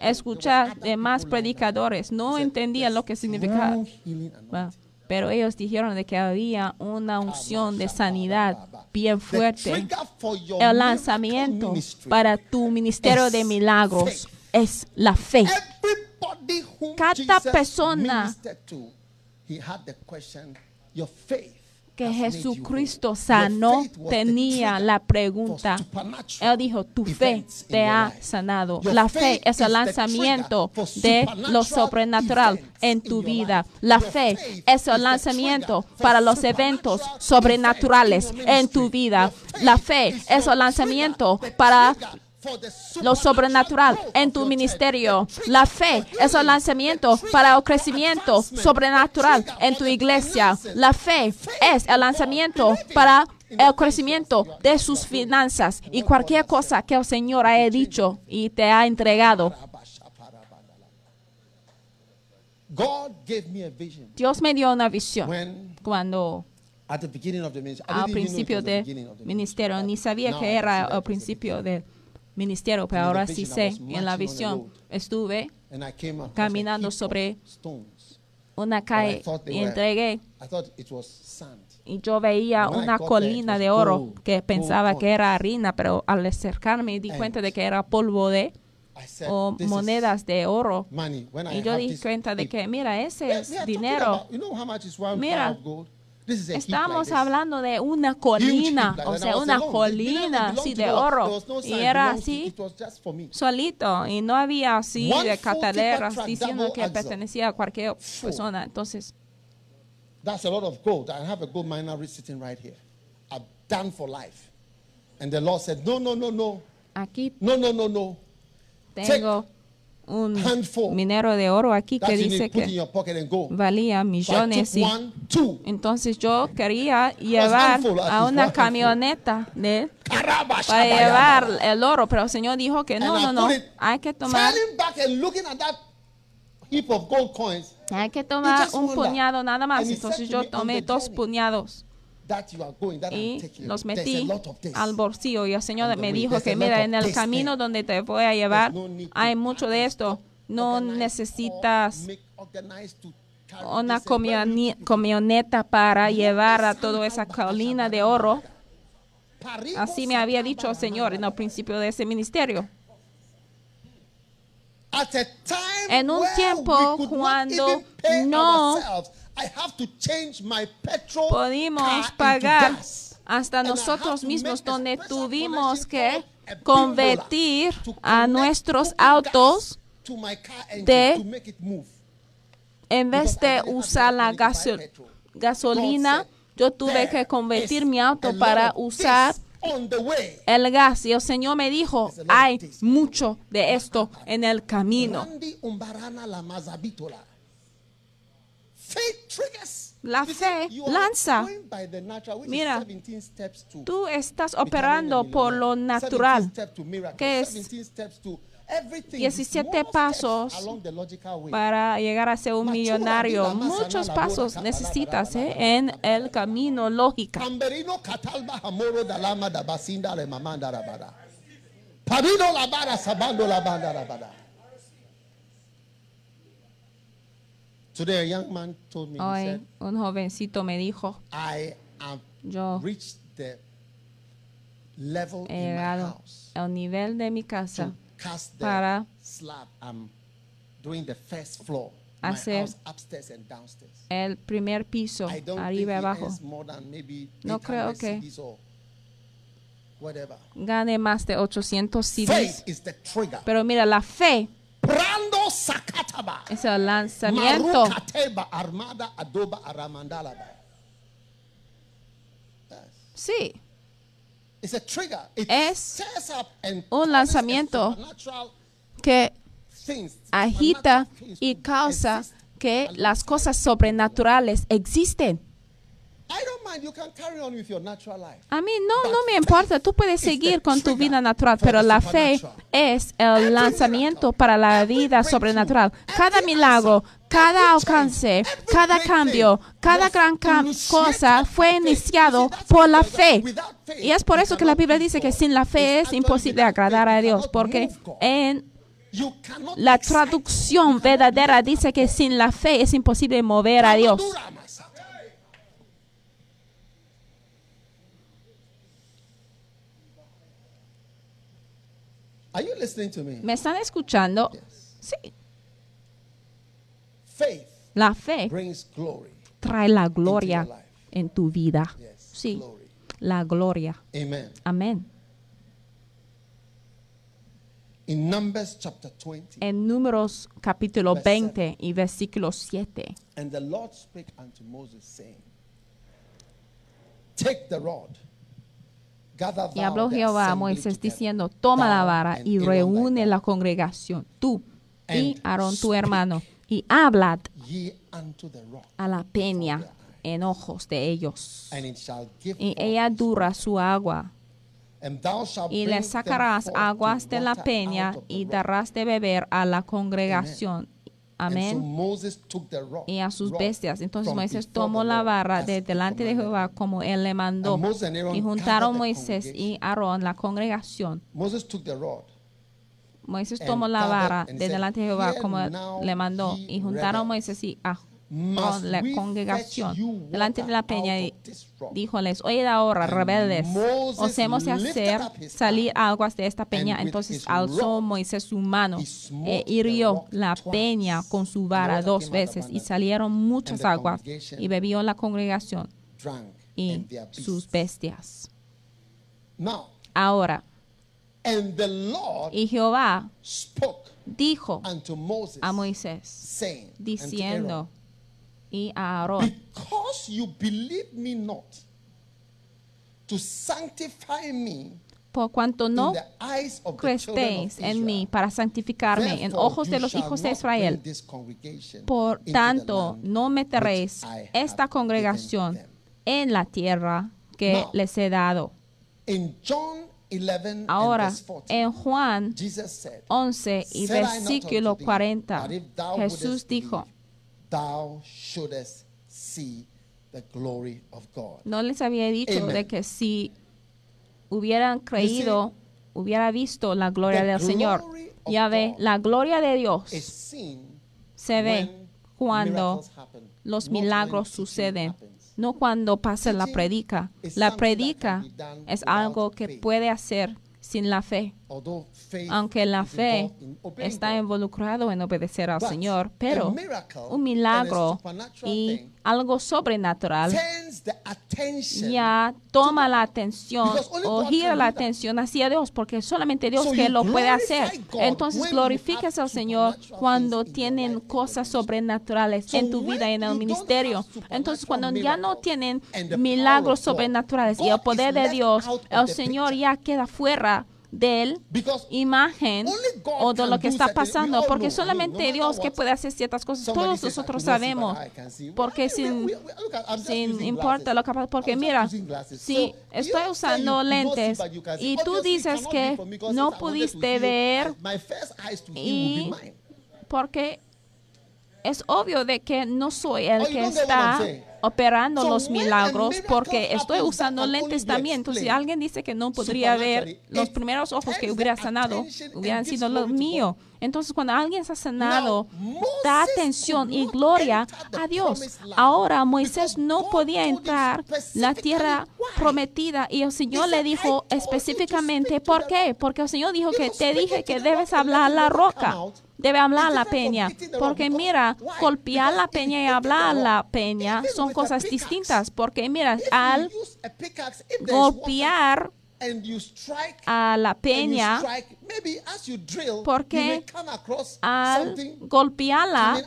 escuchar de más predicadores. No entendían lo que "There's significaba. strong healing anointing." Bueno, Pero ellos dijeron de que había una unción de sanidad bien fuerte. El lanzamiento para tu ministerio de milagros es la fe. Cada persona que Jesucristo whole." sanó tenía la pregunta. Él dijo, tu fe te ha sanado. La fe es el lanzamiento de lo sobrenatural en tu vida. La fe es el lanzamiento para los eventos sobrenaturales en tu vida. La fe es el lanzamiento para lo sobrenatural en tu ministerio. La fe es el lanzamiento para el crecimiento sobrenatural en tu iglesia. La fe es el lanzamiento para el crecimiento de sus finanzas y cualquier cosa que el Señor haya dicho y te ha entregado. Dios me dio una visión. Cuando al principio del ministerio, ni sabía que era the principio del ministerio, pero in the ahora sí sé, en la visión estuve caminando sobre una calle y entregué. Y yo veía una colina de oro que pensaba que era harina, pero al acercarme di cuenta de que era polvo de o monedas de oro. Y yo di cuenta de que, mira, ese es dinero. Mira, Estamos hablando de una colina, o sea, una colina así de oro. Y era así solito y no había así de cataleras diciendo que pertenecía a cualquier persona. Entonces, That's a lot of gold. I have a gold miner sitting right here. I've done for life. And the Lord said, No, no, no, no. aquí No, no, no, no. tengo un handful. minero de oro aquí That que dice que valía So millones y one, entonces yo quería llevar a una camioneta de para llevar el oro, pero el Señor dijo que no, no, no, hay que tomar hay que tomar un puñado nada más. Entonces yo tomé dos puñados y los metí al bolsillo y el Señor me dijo que mira en el camino donde te voy a llevar hay mucho de esto. no necesitas una camioneta para llevar a toda esa colina de oro. Así me había dicho el Señor en el principio de ese ministerio. En un tiempo cuando no ourselves, I have to change my petrol pudimos car into pagar hasta nosotros to mismos donde tuvimos que convertir a nuestros autos de- en vez de usar la gasolina, yo tuve "There que convertir mi auto para usar el gas. Y el Señor me dijo, hay mucho de esto en el camino. La fe lanza. Mira, 17 steps to Tú estás operando por lo natural, 17 steps to miracle, que es 17 steps to everything. 17 Small steps pasos para llegar a ser un millonario. Muchos pasos necesitas ¿eh? en el camino lógica. Today a young man told me, he Hoy said, un jovencito me dijo, I have yo reached the level he in my llegado house al nivel de mi to casa cast the para slab. I'm doing the first floor. My hacer house upstairs and downstairs. el primer piso, I don't think arriba y he abajo. earns more than maybe No creo 800 que- CDs or whatever. Gane más de 800 Faith CDs. is the trigger. Pero mira, la fe. Es el lanzamiento. Sí, Es un lanzamiento que agita y causa que las cosas sobrenaturales existen. A mí no, no me importa, tú puedes seguir con tu vida natural, pero la fe es el lanzamiento para la vida sobrenatural. Cada milagro, cada alcance, cada cambio, cada gran cosa fue iniciado por la fe. Y es por eso que la Biblia dice que sin la fe es imposible agradar a Dios, porque en la traducción verdadera dice que sin la fe es imposible mover a Dios. Are you listening to me? ¿Me están escuchando? Yes. Sí. Faith La fe brings glory. trae la gloria en tu vida. Yes. Sí, Glory. la gloria. Amen. Amén. In Numbers chapter 20, En Números capítulo Verse 20 y versículo 7. and the Lord spake unto Moses, saying, Take the rod. Y habló Jehová a Moisés diciendo, toma la vara y reúne la congregación, tú y Aarón tu hermano, y hablad a la peña en ojos de ellos. Y ella dura su agua, y le sacarás aguas de la peña y darás de beber a la congregación. Amén. Y a sus bestias. Entonces Moisés tomó la barra de delante de Jehová como él le mandó. Y juntaron Moisés y. Aarón la congregación. Moisés tomó la and de delante de Jehová "Hear como él le mandó. Y juntaron. Moisés y Aarón Must la congregación delante de la peña y díjoles, oye ahora, rebeldes, os hemos de hacer salir aguas de esta peña. Entonces alzó Moisés su mano e hirió la peña con su vara dos veces y salieron muchas aguas y bebió la congregación y sus bestias. Now, Ahora, and the Lord y Jehová spoke dijo a Moisés, diciendo, y a Aarón, Because you believe me not to sanctify me por cuanto in no of en mí para santificarme en ojos de los hijos de Israel. Por tanto, no meteréis esta congregación en la tierra que les he dado. In John 11 and Ahora, verse 14, en Juan Jesus said, 11 y versículo unto thee, 40, that if thou Jesús dijo, thou shouldest see the glory of God. no les había dicho Amen. de que si hubieran creído, hubiera visto la gloria del Señor. Ya ve, la gloria de Dios se ve cuando los milagros suceden, no cuando pasa la predica. La predica es algo que puede hacer sin la fe, aunque la fe está God. involucrado en obedecer al Señor, pero un milagro y algo sobrenatural ya toma la atención o gira la atención hacia Dios, porque solamente Dios que lo puede hacer. Entonces glorificas al Señor cuando tienen cosas sobrenaturales So en tu vida en el ministerio. Entonces cuando ya no tienen milagros sobrenaturales y el poder de Dios, el Señor ya queda fuera del imagen o de lo que está pasando, porque solamente Dios que puede hacer ciertas cosas, todos says, "I nosotros sabemos, I can see." porque sin, sin importa lo que pasa, porque mira, si estoy usando lentes y tú dices que no pudiste ver y porque es obvio de que no soy el que está. Operando los milagros porque estoy usando lentes también. Entonces, si alguien dice que no podría ver los primeros ojos que hubiera sanado, hubieran sido los míos. Entonces, cuando alguien se ha sanado, da atención y gloria a Dios. Ahora, Moisés no podía entrar la tierra prometida y el Señor le dijo "I told you to específicamente por qué. rock." Porque el Señor dijo que te dije que debes hablar a la roca. Debe hablar la peña. Porque mira, golpear la peña y hablar la peña son cosas distintas. Porque mira, al golpear a la peña, Porque al golpearla,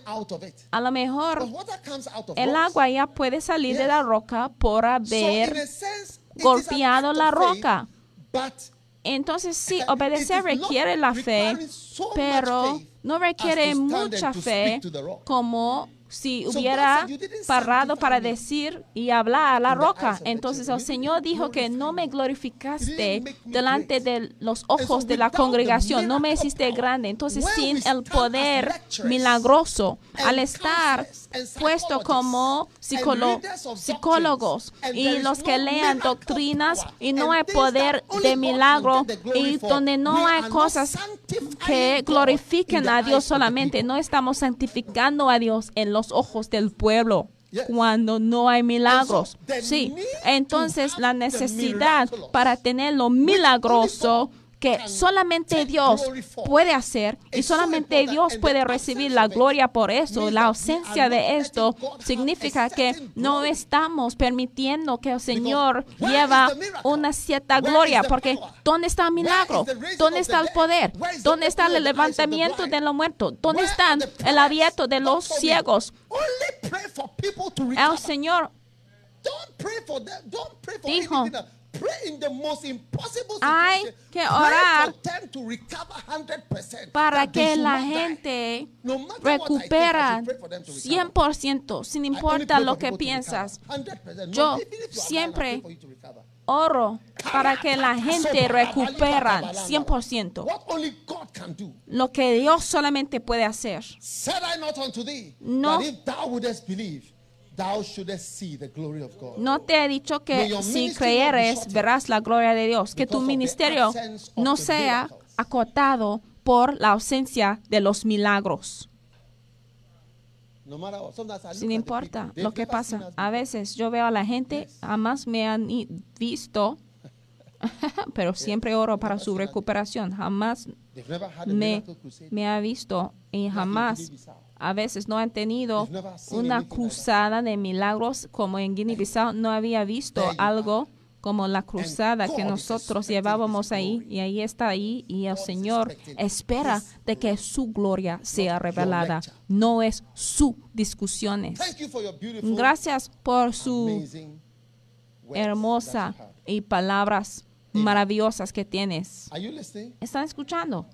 a lo mejor el agua ya puede salir de la roca por haber golpeado la roca. but Entonces sí, obedecer requiere la fe, pero no requiere mucha fe como si hubiera said, "You didn't parado para decir y hablar a la roca. Entonces el Señor dijo que no me glorificaste delante de los ojos de la congregación, no me hiciste grande. Entonces sin el poder milagroso, al estar puesto como psicólogos y los que lean doctrinas y no hay poder de milagro y donde no hay cosas que glorifiquen a Dios solamente, no estamos santificando a Dios en los ojos del pueblo. Cuando no hay milagros. Sí. Entonces la necesidad para tener lo milagroso que solamente Dios puede hacer y solamente Dios puede recibir la gloria por eso. La ausencia de esto significa que no estamos permitiendo que el Señor lleva una cierta gloria, porque ¿dónde está el milagro? ¿Dónde está el poder? ¿Dónde está el levantamiento de los muertos? ¿Dónde está el abierto de los ciegos? El Señor dijo, hay que orar para que la gente recupera 100%, sin importar lo que piensas. Yo siempre oro para que la gente recupera 100%. Lo que Dios solamente puede hacer. No no te he dicho que si creyeres verás la gloria de Dios, que tu ministerio no sea acotado por la ausencia de los milagros. Sin importa lo que pasa. A veces yo veo a la gente, jamás me han visto, pero siempre oro para su recuperación. Jamás me, me ha visto y jamás a veces no han tenido una cruzada de milagros como en Guinea-Bissau. No había visto algo como la cruzada que nosotros llevábamos ahí y ahí está ahí y el Señor espera de que su gloria sea revelada, no es su discusiones. Gracias por su hermosa y palabras maravillosas que tienes. ¿Están escuchando?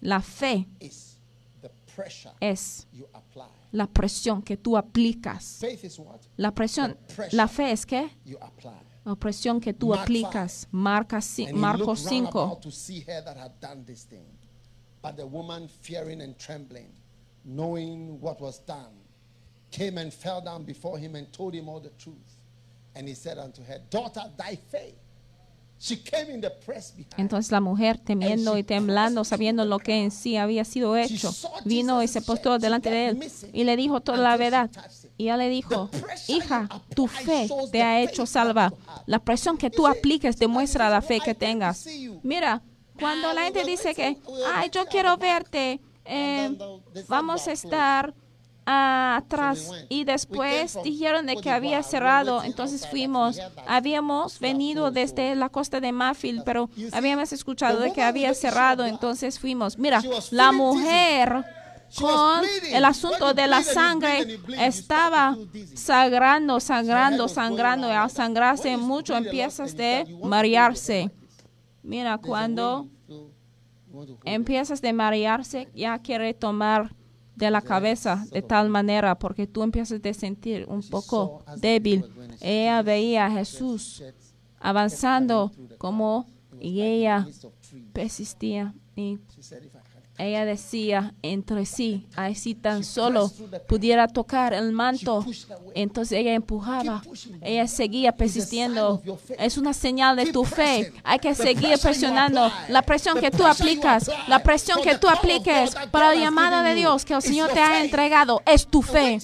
La fe es la presión que tú aplicas. La presión, la fe es que la presión que tú aplicas. Marca, Marcos 5. But the woman, fearing and trembling, knowing what was done, came and fell down before him and told him all the truth. And he said unto her, Daughter, thy faith entonces la mujer, temiendo y temblando, sabiendo lo que en sí había sido hecho, vino y se postó delante de él y le dijo toda la verdad. Y ella le dijo, hija, tu fe te ha hecho salva. La presión que tú apliques demuestra la fe que tengas. Mira, cuando la gente dice que, ay, yo quiero verte, eh, vamos a estar atrás. Y después dijeron de que había cerrado, entonces fuimos, habíamos venido desde la costa de Mafil, pero habíamos escuchado de que había cerrado, entonces fuimos. Mira, la mujer con el asunto de la sangre estaba sangrando, sangrando, sangrando y al sangrarse mucho empiezas de marearse. Mira, cuando empiezas de marearse ya quiere tomar de la cabeza de tal manera porque tú empiezas a sentir un poco débil. Ella veía a Jesús avanzando como y ella persistía y ella decía entre sí, ay, si tan solo pudiera tocar el manto, entonces ella empujaba, ella seguía persistiendo. Es una señal de tu fe. Hay que seguir presionando. La presión que tú aplicas, la presión que tú apliques para el llamado de Dios que el Señor te ha entregado, es tu fe.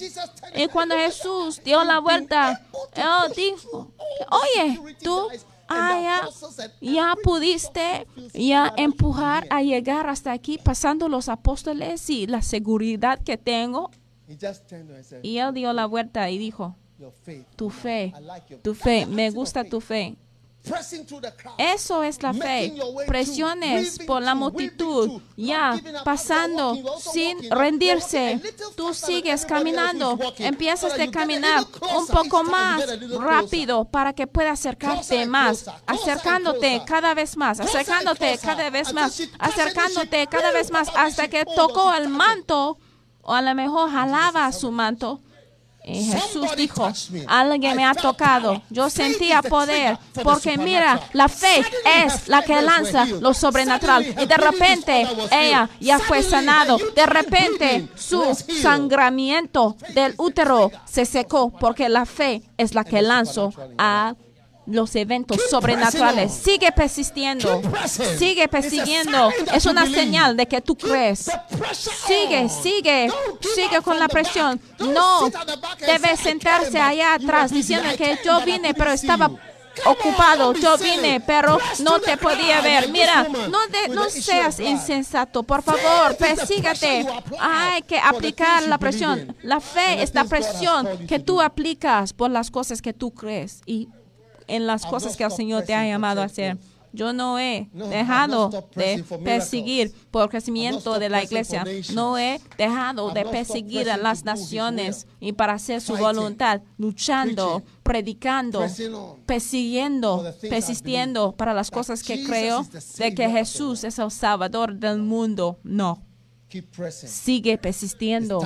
Y cuando Jesús dio la vuelta, Él dijo, oye, tú ah, ya, pudiste ya empujar a llegar hasta aquí pasando los apóstoles y la seguridad que tengo. Y él dio la vuelta y dijo, tu fe, tu fe, me gusta tu fe. Eso es la fe. Presiones por la multitud, ya pasando sin rendirse. Tú sigues caminando, empiezas a caminar un poco más rápido para que pueda acercarte más, acercándote cada vez más, acercándote cada vez más, acercándote cada vez más hasta que tocó el manto. O a lo mejor jalaba su manto y Jesús dijo, alguien me ha tocado. Yo sentía poder, porque mira, la fe es la que lanza lo sobrenatural. Y de repente ella ya fue sanado. De repente su sangramiento del útero se secó, porque la fe es la que lanzó a los eventos Keep sobrenaturales. pressing. Sigue persistiendo. Sigue persiguiendo. Es una señal de que tú crees. Sigue, sigue, sigue con la presión. No sit at the back and debe say, "I sentarse allá atrás diciendo que yo vine, pero estaba you." Come on, ocupado. Yo vine, pero no te podía ver. Mira, no, de- no seas insensato. Por favor, persígate. Hay que aplicar la presión. La fe es la presión que tú aplicas por las cosas que tú crees y en las cosas que el Señor te ha llamado a hacer. Yo no he dejado de perseguir por crecimiento de la iglesia. No he dejado de perseguir a las naciones y para hacer su voluntad, luchando, predicando, persiguiendo, persistiendo para las cosas que creo de que Jesús es el Salvador del mundo. No. Sigue persistiendo.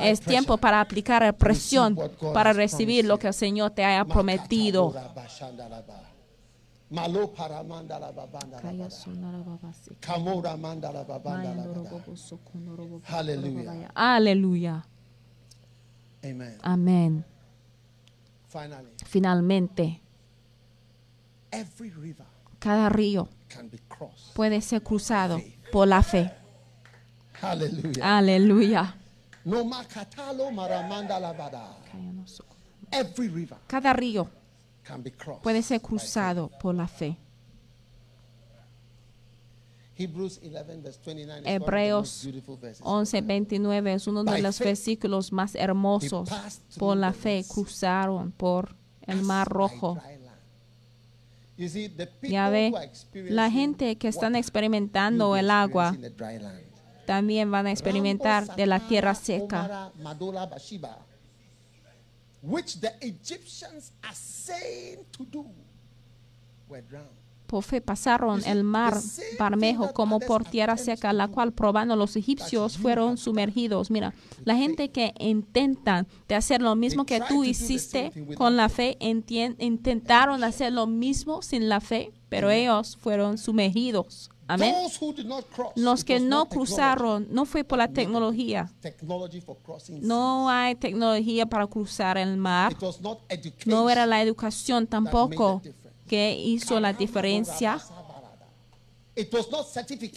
Es tiempo para aplicar presión para recibir lo que el Señor te haya prometido. Aleluya. Amen. Amén. Finalmente, cada río puede ser cruzado por la fe. Aleluya. River Cada río can be crossed. puede ser cruzado por la fe. Hebrews 11 verse 29 is one of the Hebreos most beautiful verses. 11:29 es uno de los versículos más hermosos. Por la fe cruzaron por el mar rojo. Ya ve, la gente que están experimentando el agua también van a experimentar de la tierra seca. Por fe pasaron el mar Barmejo como por tierra seca, la cual probando los egipcios fueron sumergidos. Mira, la gente que intenta de hacer lo mismo que tú hiciste con la fe, intentaron hacer lo mismo sin la fe, pero ellos fueron sumergidos. Amén. Los que no cruzaron, no fue por la tecnología. No hay tecnología para cruzar el mar. No era la educación tampoco que hizo la diferencia. It was not certificates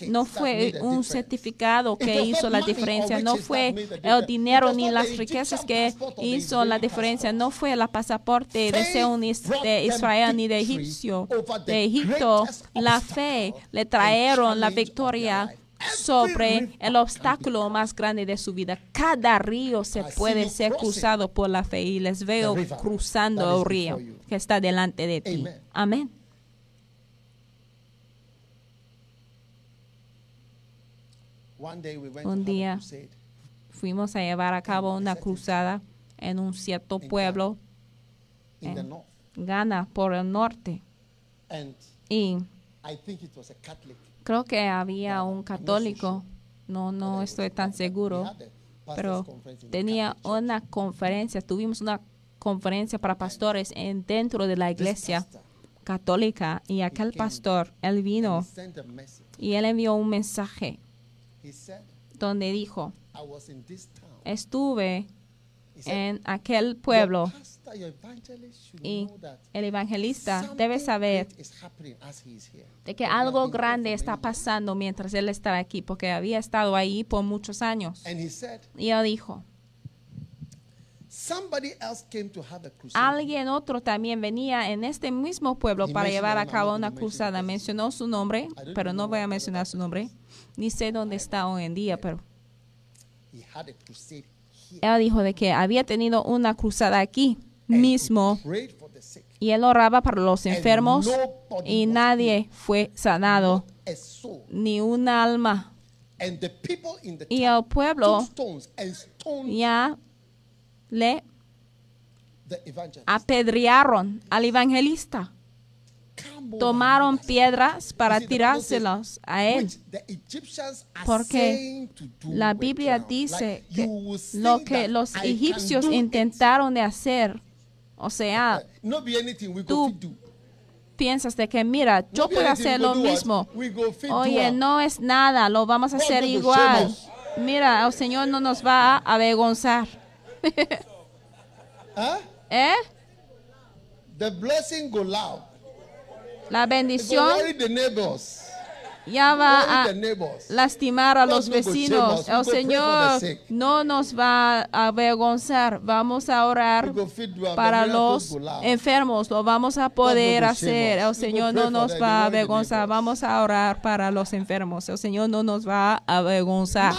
No fue un certificado que hizo la diferencia, no fue el dinero ni las riquezas que hizo la diferencia, no fue el pasaporte de de Israel ni de egipcio, de Egipto. La fe le trajeron la victoria sobre el obstáculo más grande de su vida. Cada río se puede ser cruzado por la fe y les veo cruzando el río que está delante de ti. Amén. One day we went Un día. Fuimos a llevar a cabo una cruzada en un cierto pueblo, north. Ghana, por el norte. Y I think it was a Catholic. creo que había un católico, no, no estoy tan seguro, pero tenía una conferencia, tuvimos una conferencia para pastores en, dentro de la iglesia católica y aquel pastor, él vino y él envió un mensaje donde dijo, estuve en aquel "Your pueblo y el evangelista debe saber great is happening as he is here." de que algo grande está pasando mientras él está aquí, porque había estado ahí por muchos años. Y él dijo, alguien otro también venía en este mismo pueblo para llevar a cabo una cruzada. Mencionó su nombre, pero no voy a mencionar su nombre. Ni sé dónde está hoy en día, pero él dijo de que había tenido una cruzada aquí mismo y él oraba para los enfermos y nadie fue sanado, ni un alma. Y el pueblo ya le apedrearon al evangelista. Tomaron piedras para tirárselos a él. Porque La Biblia dice que lo que los egipcios intentaron de hacer, o sea, anything we tú piensas de que, mira, yo puedo hacer lo mismo. Oye, no es nada, lo vamos a hacer igual. Mira, el Señor no nos va a avergonzar. ¿Eh? The blessing go loud. La bendición ya va a lastimar a los vecinos. El Señor no nos va a avergonzar. Vamos a orar para los enfermos. Lo vamos a poder hacer. El Señor no nos va a avergonzar. Vamos a orar para los enfermos. El Señor no nos va a avergonzar.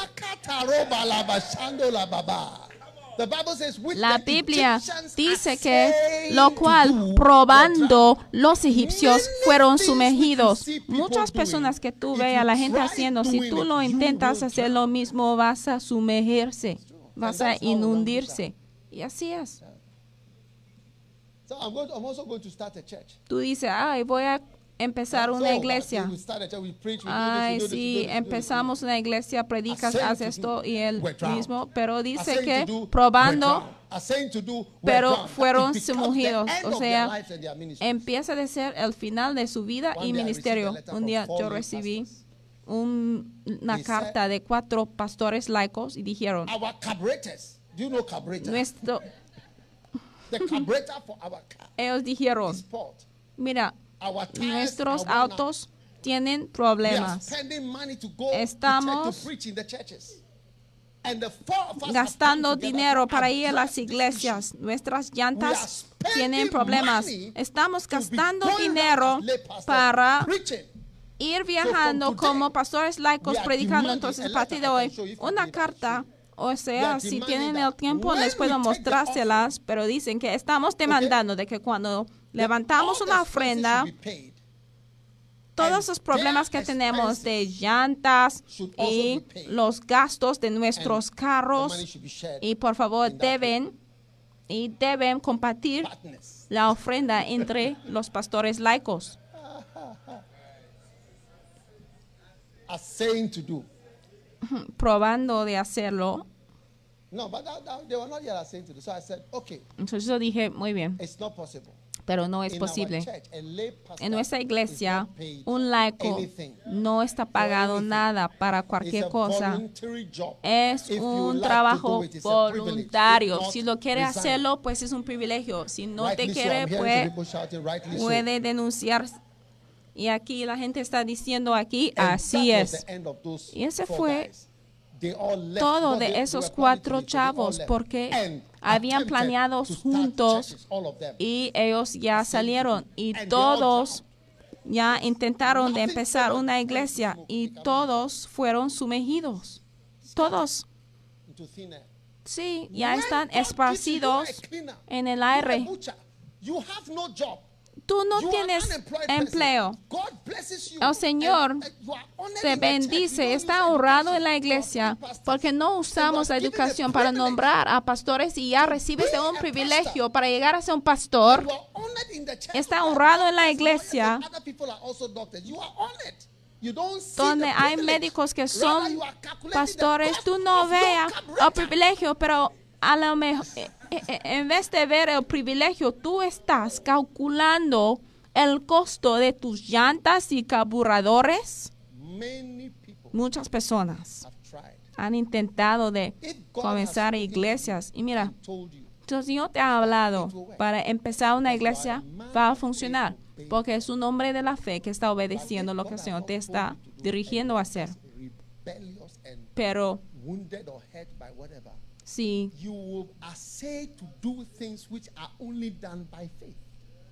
La Biblia dice que lo cual do, probando los egipcios fueron sumergidos. Muchas personas que tú ves a la gente haciendo, si tú lo intentas hacer lo mismo, vas a sumergirse, vas a inundirse. Y así es. So I'm, going, I'm also going to start a church. Tú dices, ay, voy a empezar una iglesia. Ay, sí, empezamos una iglesia, predicas, to esto y el mismo, pero dice que probando pero fueron sumergidos. O sea, empieza a ser el final de su vida y ministerio. Un día yo recibí un- una carta de cuatro pastores laicos y dijeron, Our carburetors, do you know carburetor? nuestro, The carburetor for our car ellos dijeron, mira, nuestros autos tienen problemas. Estamos Gastando dinero para ir a las iglesias. Nuestras llantas tienen problemas. Estamos gastando dinero para ir viajando como pastores laicos predicando. Entonces, a partir de hoy, una carta, o sea, si tienen el tiempo, les puedo mostrárselas, pero dicen que estamos demandando de que cuando levantamos una ofrenda, todos los problemas que tenemos de llantas y los gastos de nuestros carros, y por favor deben y deben compartir la ofrenda entre los pastores laicos, probando de hacerlo. Entonces yo dije, muy bien, it's not possible. Pero no es posible. En nuestra iglesia, un laico no está pagado nada para cualquier cosa. Es un trabajo voluntario. Si lo quiere hacerlo, pues es un privilegio. Si no te quiere, pues puede denunciar. Y aquí la gente está diciendo aquí, así es. Y ese fue todo de esos cuatro chavos porque habían planeado juntos y ellos ya salieron y todos ya intentaron de empezar una iglesia y todos fueron sumergidos. Todos, sí, ya están esparcidos en el aire. Tú no tienes empleo. El Señor te bendice, está use honrado en la iglesia porque no usamos la educación para nombrar a pastores y ya recibes de un privilegio para llegar a ser un pastor. Está honrado en la iglesia. Donde hay médicos que son pastores, tú no veas el privilegio, pero a lo mejor, eh, en vez de ver el privilegio, tú estás calculando el costo de tus llantas y carburadores. Many people Muchas personas han intentado de comenzar iglesias. Y mira, el Señor te ha hablado para empezar una iglesia, va a funcionar. Porque es un hombre de la fe que está obedeciendo lo que el Señor te está dirigiendo a hacer. Pero wounded or hurt by whatever, si you will essay to do things which are only done by faith.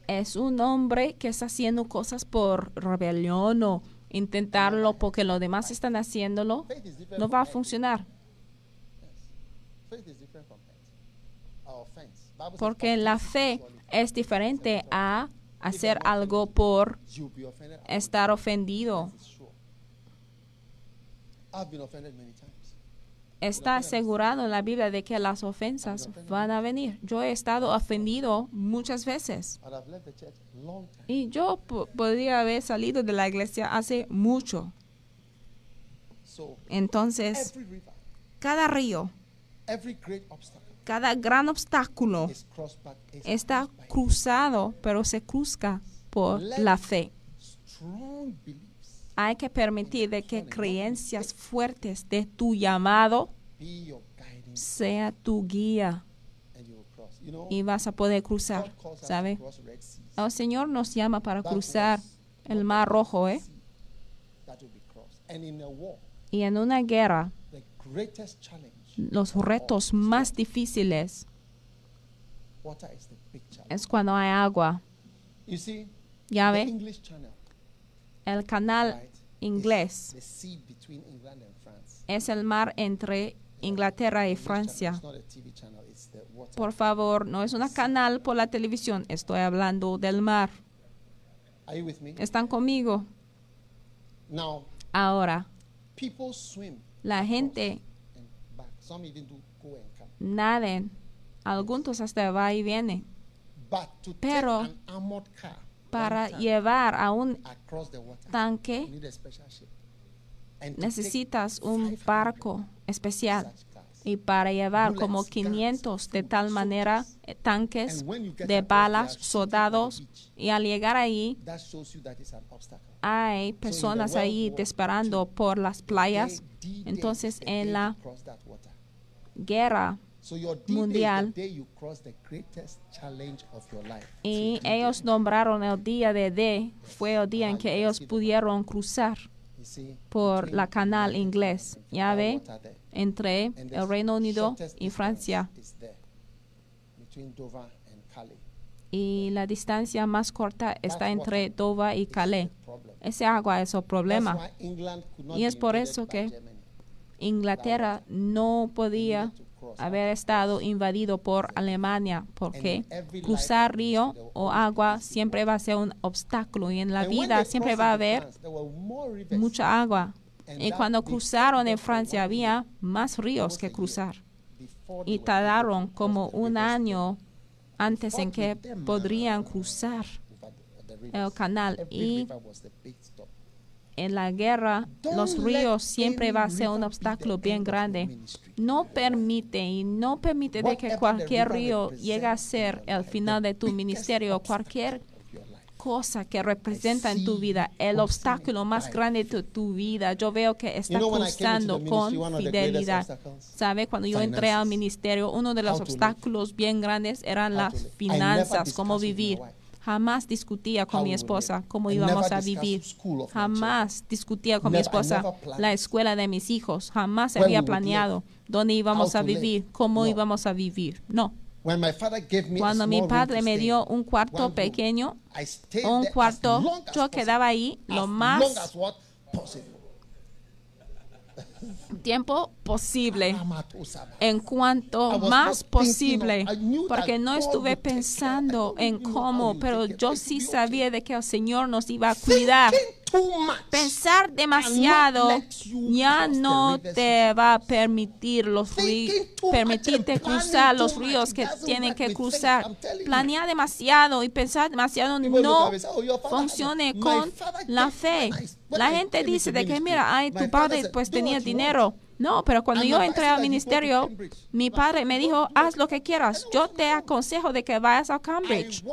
es un hombre que está haciendo cosas por rebelión o intentarlo porque los demás están haciéndolo, no va a funcionar. Porque la fe es diferente a hacer algo por estar ofendido. I've been offended many times. Está asegurado en la Biblia de que las ofensas van a venir. Yo he estado ofendido muchas veces. Y yo po- podría haber salido de la iglesia hace mucho. Entonces, cada río, cada gran obstáculo está cruzado, pero se cruzca por la fe. Hay que permitir de que creencias fuertes de tu llamado sea tu guía y vas a poder cruzar, ¿sabe? El Señor nos llama para cruzar el Mar Rojo, ¿eh? Y en una guerra, los retos más difíciles es cuando hay agua. Ya ve, el canal inglés es el mar entre Inglaterra y Francia. Por favor, no es un canal por la televisión, estoy hablando del mar. ¿Están conmigo? Ahora, la gente naden, algunos hasta va y viene, Pero para llevar a un tanque necesitas un 500 barco especial y para llevar como Bullets, guns, 500 de tal manera eh, tanques de balas, soldados y al llegar ahí hay personas ahí disparando por las playas. Entonces en la guerra mundial. is the day you cross the greatest challenge of your life. y ellos nombraron el día de D, fue el día en Ah, que ellos pudieron cruzar por la canal inglés. Ya ve, entre el Reino Unido y Francia. Y la distancia más corta está entre Dover y Calais. Ese agua es el problema. Y es por eso que. Inglaterra no podía haber estado invadido por Alemania porque cruzar río o agua siempre va a ser un obstáculo y en la vida siempre va a haber mucha agua. Y cuando cruzaron en Francia había más ríos que cruzar. y tardaron como un año antes en que podrían uh, cruzar el canal. y river was the big stop. En la guerra los ríos siempre va a ser un obstáculo bien grande. No permite y no permite de que cualquier río llegue a ser el final de tu ministerio, cualquier cosa que representa en tu vida, el obstáculo más grande de tu vida. Yo veo que está cruzando con fidelidad. ¿Sabe? Cuando yo entré al ministerio, uno de los obstáculos bien grandes eran las finanzas, cómo vivir. Jamás discutía con mi esposa cómo íbamos a vivir. Jamás discutía con mi esposa la escuela de mis hijos. Jamás había planeado dónde íbamos a vivir, cómo íbamos a vivir. No. Cuando mi padre me dio un cuarto pequeño, un cuarto, yo quedaba ahí lo más long as what possible. Tiempo posible. En cuanto más posible, porque no estuve pensando en cómo, pero yo sí sabía de que el Señor nos iba a cuidar. Pensar demasiado ya no te va a permitir los rí- Thinking too much permitirte cruzar los ríos que tienen que cruzar. Planear demasiado y pensar demasiado no "Oh, funcione a-" My con la fe. La gente dice de que mira, ay, tu padre pues "Do tenía dinero. want." No, pero cuando And yo entré al said, "You go to ministerio, Cambridge." mi padre me dijo, "Go to haz lo que quieras. Yo te aconsejo de que vayas a Cambridge.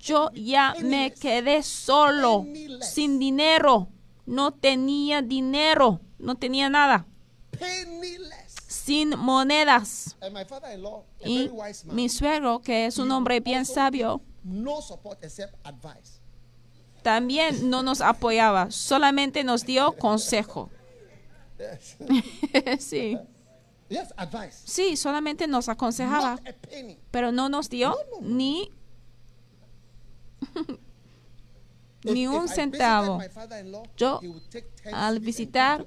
Yo ya me quedé solo, sin dinero. No tenía dinero, no tenía nada, sin monedas. Y mi suegro, que es un hombre bien sabio, también no nos apoyaba, solamente nos dio consejo. Sí, sí, solamente nos aconsejaba, pero no nos dio ni, ni un centavo. Yo, he would take 10 al visitar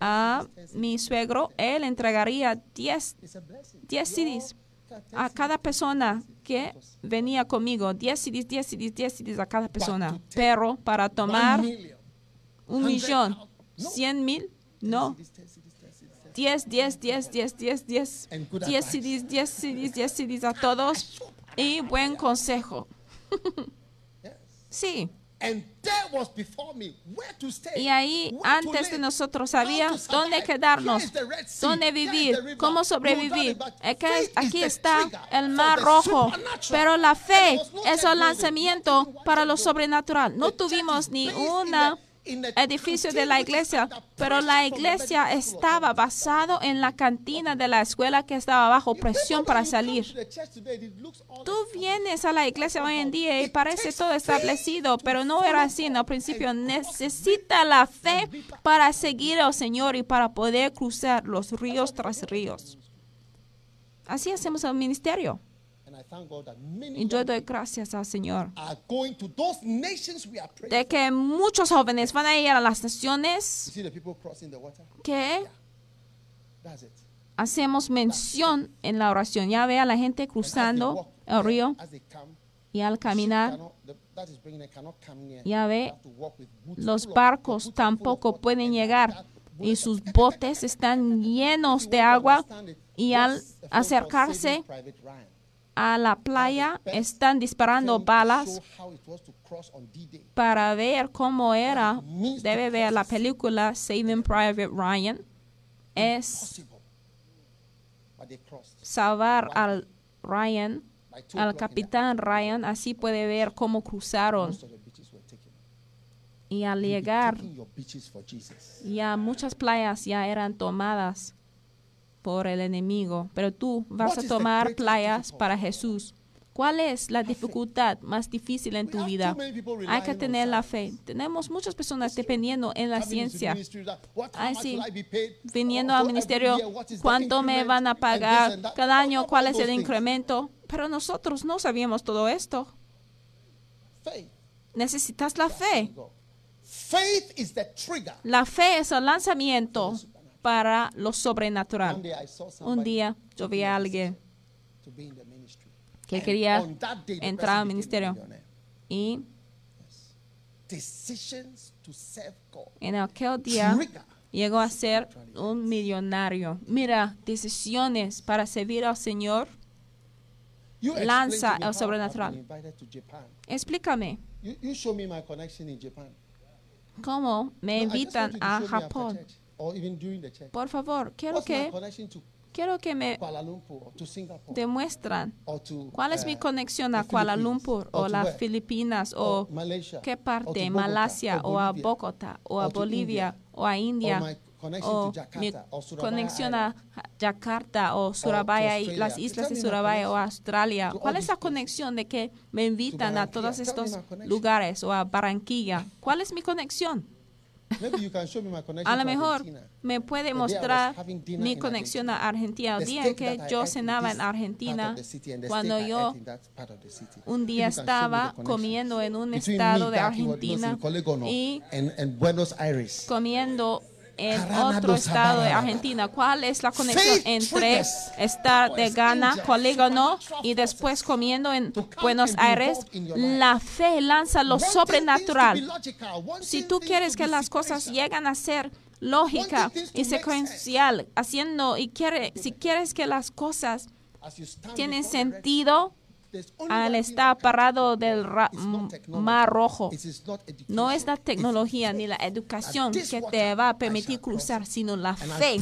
a 10 CDs. mi suegro, él entregaría 10 It's a blessing. 10 Your CDs car, 10 a cada persona que venía conmigo, 10 CDs, 10 CDs, 10 CDs a cada persona. Pero para tomar un millón, thousand. No. 100 mil, 10 no. CDs, 10 CDs, 10 CDs, 10 10, 10, 10, 10, 10, 10. And good 10 advice. CDs, 10 CDs, 10 CDs a todos. Y buen consejo. Sí. Y ahí, antes de nosotros survive. dónde quedarnos, dónde vivir, cómo sobrevivir. aquí está el mar rojo, pero la fe es el lanzamiento para lo sobrenatural. No tuvimos ni una edificio de la iglesia, pero la iglesia estaba basado en la cantina de la escuela que estaba bajo presión para salir. Tú vienes a la iglesia hoy en día y parece todo establecido, pero no era así en el principio. Necesita la fe para seguir al Señor y para poder cruzar los ríos tras ríos. Así hacemos el ministerio. Y yo doy gracias al Señor. de que muchos jóvenes van a ir a las naciones que hacemos mención en la oración. Ya ve a la gente cruzando el río y al caminar. Ya ve, los barcos tampoco pueden llegar y sus botes están llenos de agua y al acercarse. A la playa están disparando balas para ver cómo era. Debe ver la película Saving Private Ryan. Es salvar al Ryan, al capitán Ryan. Así puede ver cómo cruzaron y al llegar ya muchas playas ya eran tomadas por el enemigo, pero tú vas a tomar playas para Jesús. ¿Cuál es la dificultad más difícil en tu vida? Hay que tener la fe. Tenemos muchas personas dependiendo en la ciencia, ministry that, what, how Ay, much sí. will I be paid? viniendo al ministerio, cuánto me van a pagar cada año, cuál es el incremento. Pero nosotros no sabíamos todo esto. Faith. Necesitas la fe. Go. Faith is the trigger. La fe es el lanzamiento para lo sobrenatural. Un día yo vi a alguien que quería entrar al ministerio y en aquel día llegó a ser un millonario. Mira, decisiones para servir al Señor. Lanza el sobrenatural. Explícame cómo me invitan a Japón. Church, Or even during the church. Por favor, quiero What's my que connection to quiero que me Kuala Lumpur or to Singapore demuestran or to cuál es uh, mi conexión a Kuala Lumpur o las? Filipinas o Malaysia qué parte, Malasia o a Bogotá o a Bolivia o a India or my connection o mi conexión a Jakarta o Surabaya y las islas de Surabaya o Australia. ¿Cuál es la conexión de que me invitan a todos estos lugares o a Barranquilla? ¿Cuál es mi conexión? Maybe you can show me my connection A lo mejor Argentina. me puede mostrar mi conexión a Argentina. El día en que yo cenaba en Argentina, cuando yo un día estaba comiendo en un estado de Argentina y and, and Buenos Aires. comiendo en otro estado de. Argentina. ¿Cuál es la conexión entre estar de Ghana, Colégono supernatural y después comiendo en Buenos Aires? La fe lanza lo sobrenatural. Si tú quieres que las cosas lleguen a ser lógica y secuencial, haciendo y quiere, si quieres que las cosas tienen sentido, al thing estar parado del mar rojo. No es la tecnología ni la educación que te va a permitir cruzar, sino la fe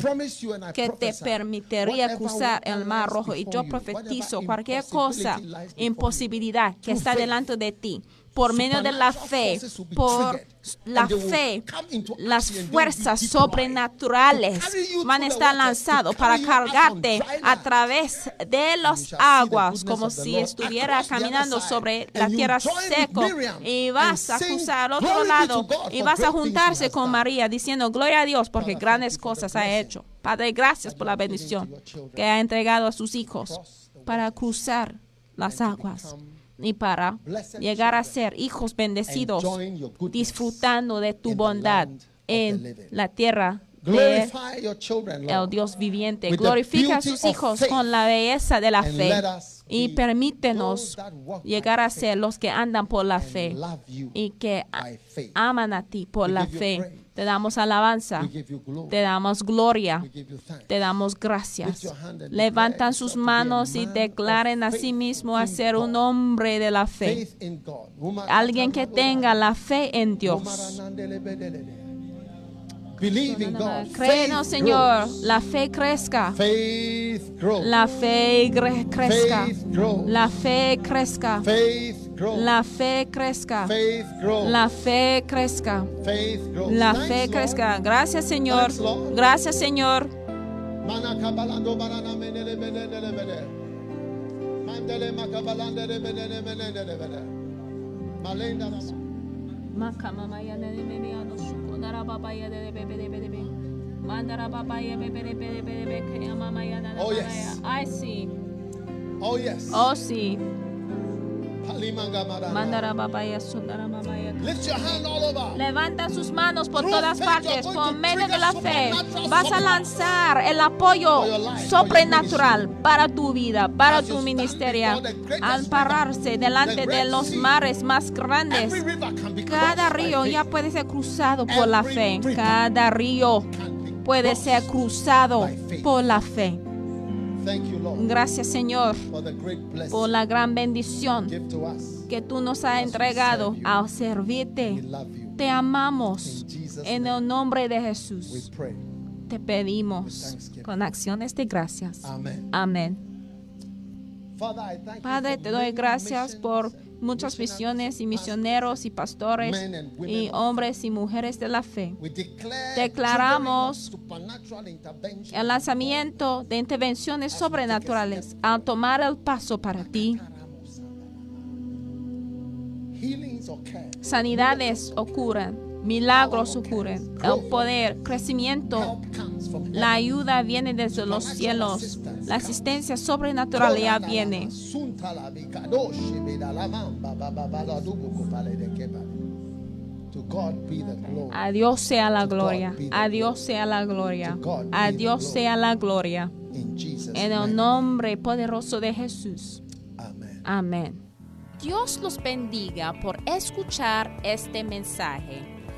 que te permitiría cruzar el mar rojo. Y yo profetizo cualquier cosa, imposibilidad que está delante de ti, por medio de la fe, por la fe, las fuerzas sobrenaturales van a estar carry para cargarte a través de las aguas, como si estuviera caminando sobre la tierra seco y vas a cruzar al "Glory otro lado y vas a juntarse con done." María diciendo gloria a Dios porque grandes cosas ha hecho. Padre, gracias por la bendición que ha entregado a sus hijos para cruzar las aguas y para llegar a ser hijos bendecidos, disfrutando de tu bondad en la tierra de el. Dios viviente. Glorifica a sus hijos con la belleza de la fe y permítenos llegar a ser los que andan por la fe y que aman a ti por la fe. Te damos alabanza, te damos gloria, te damos gracias. Levantan sus manos y declaren a sí mismo a ser un hombre de la fe. Alguien que tenga la fe en Dios. Créenos, Señor, la fe crezca. La fe crezca. La fe crezca. Faith grows. grows. La fe crezca, la fe crezca, la fe crezca. Gracias Señor, gracias Señor. Oh, yes. I see. Oh yes. Oh, sí. Levanta sus manos por todas partes. Por medio de la fe vas a lanzar el apoyo sobrenatural para tu vida, para tu ministerio. Al pararse delante de los mares más grandes, cada río ya puede ser cruzado por la fe. Cada río puede ser cruzado por la fe. Gracias Señor por la gran bendición que tú nos has entregado al servirte. Te amamos. En el nombre de Jesús te pedimos con acciones de gracias. Amén. Padre, te doy gracias por muchas misiones y misioneros y pastores y hombres y mujeres de la fe. Declaramos. El lanzamiento de intervenciones sobrenaturales al tomar el paso para ti. Sanidades ocurren, milagros ocurren, el poder, crecimiento, la ayuda viene desde los cielos, la asistencia sobrenatural ya viene. A Dios sea la gloria, a Dios sea la gloria, a Dios sea la gloria. En el nombre poderoso de Jesús. Amén. Dios los bendiga por escuchar este mensaje.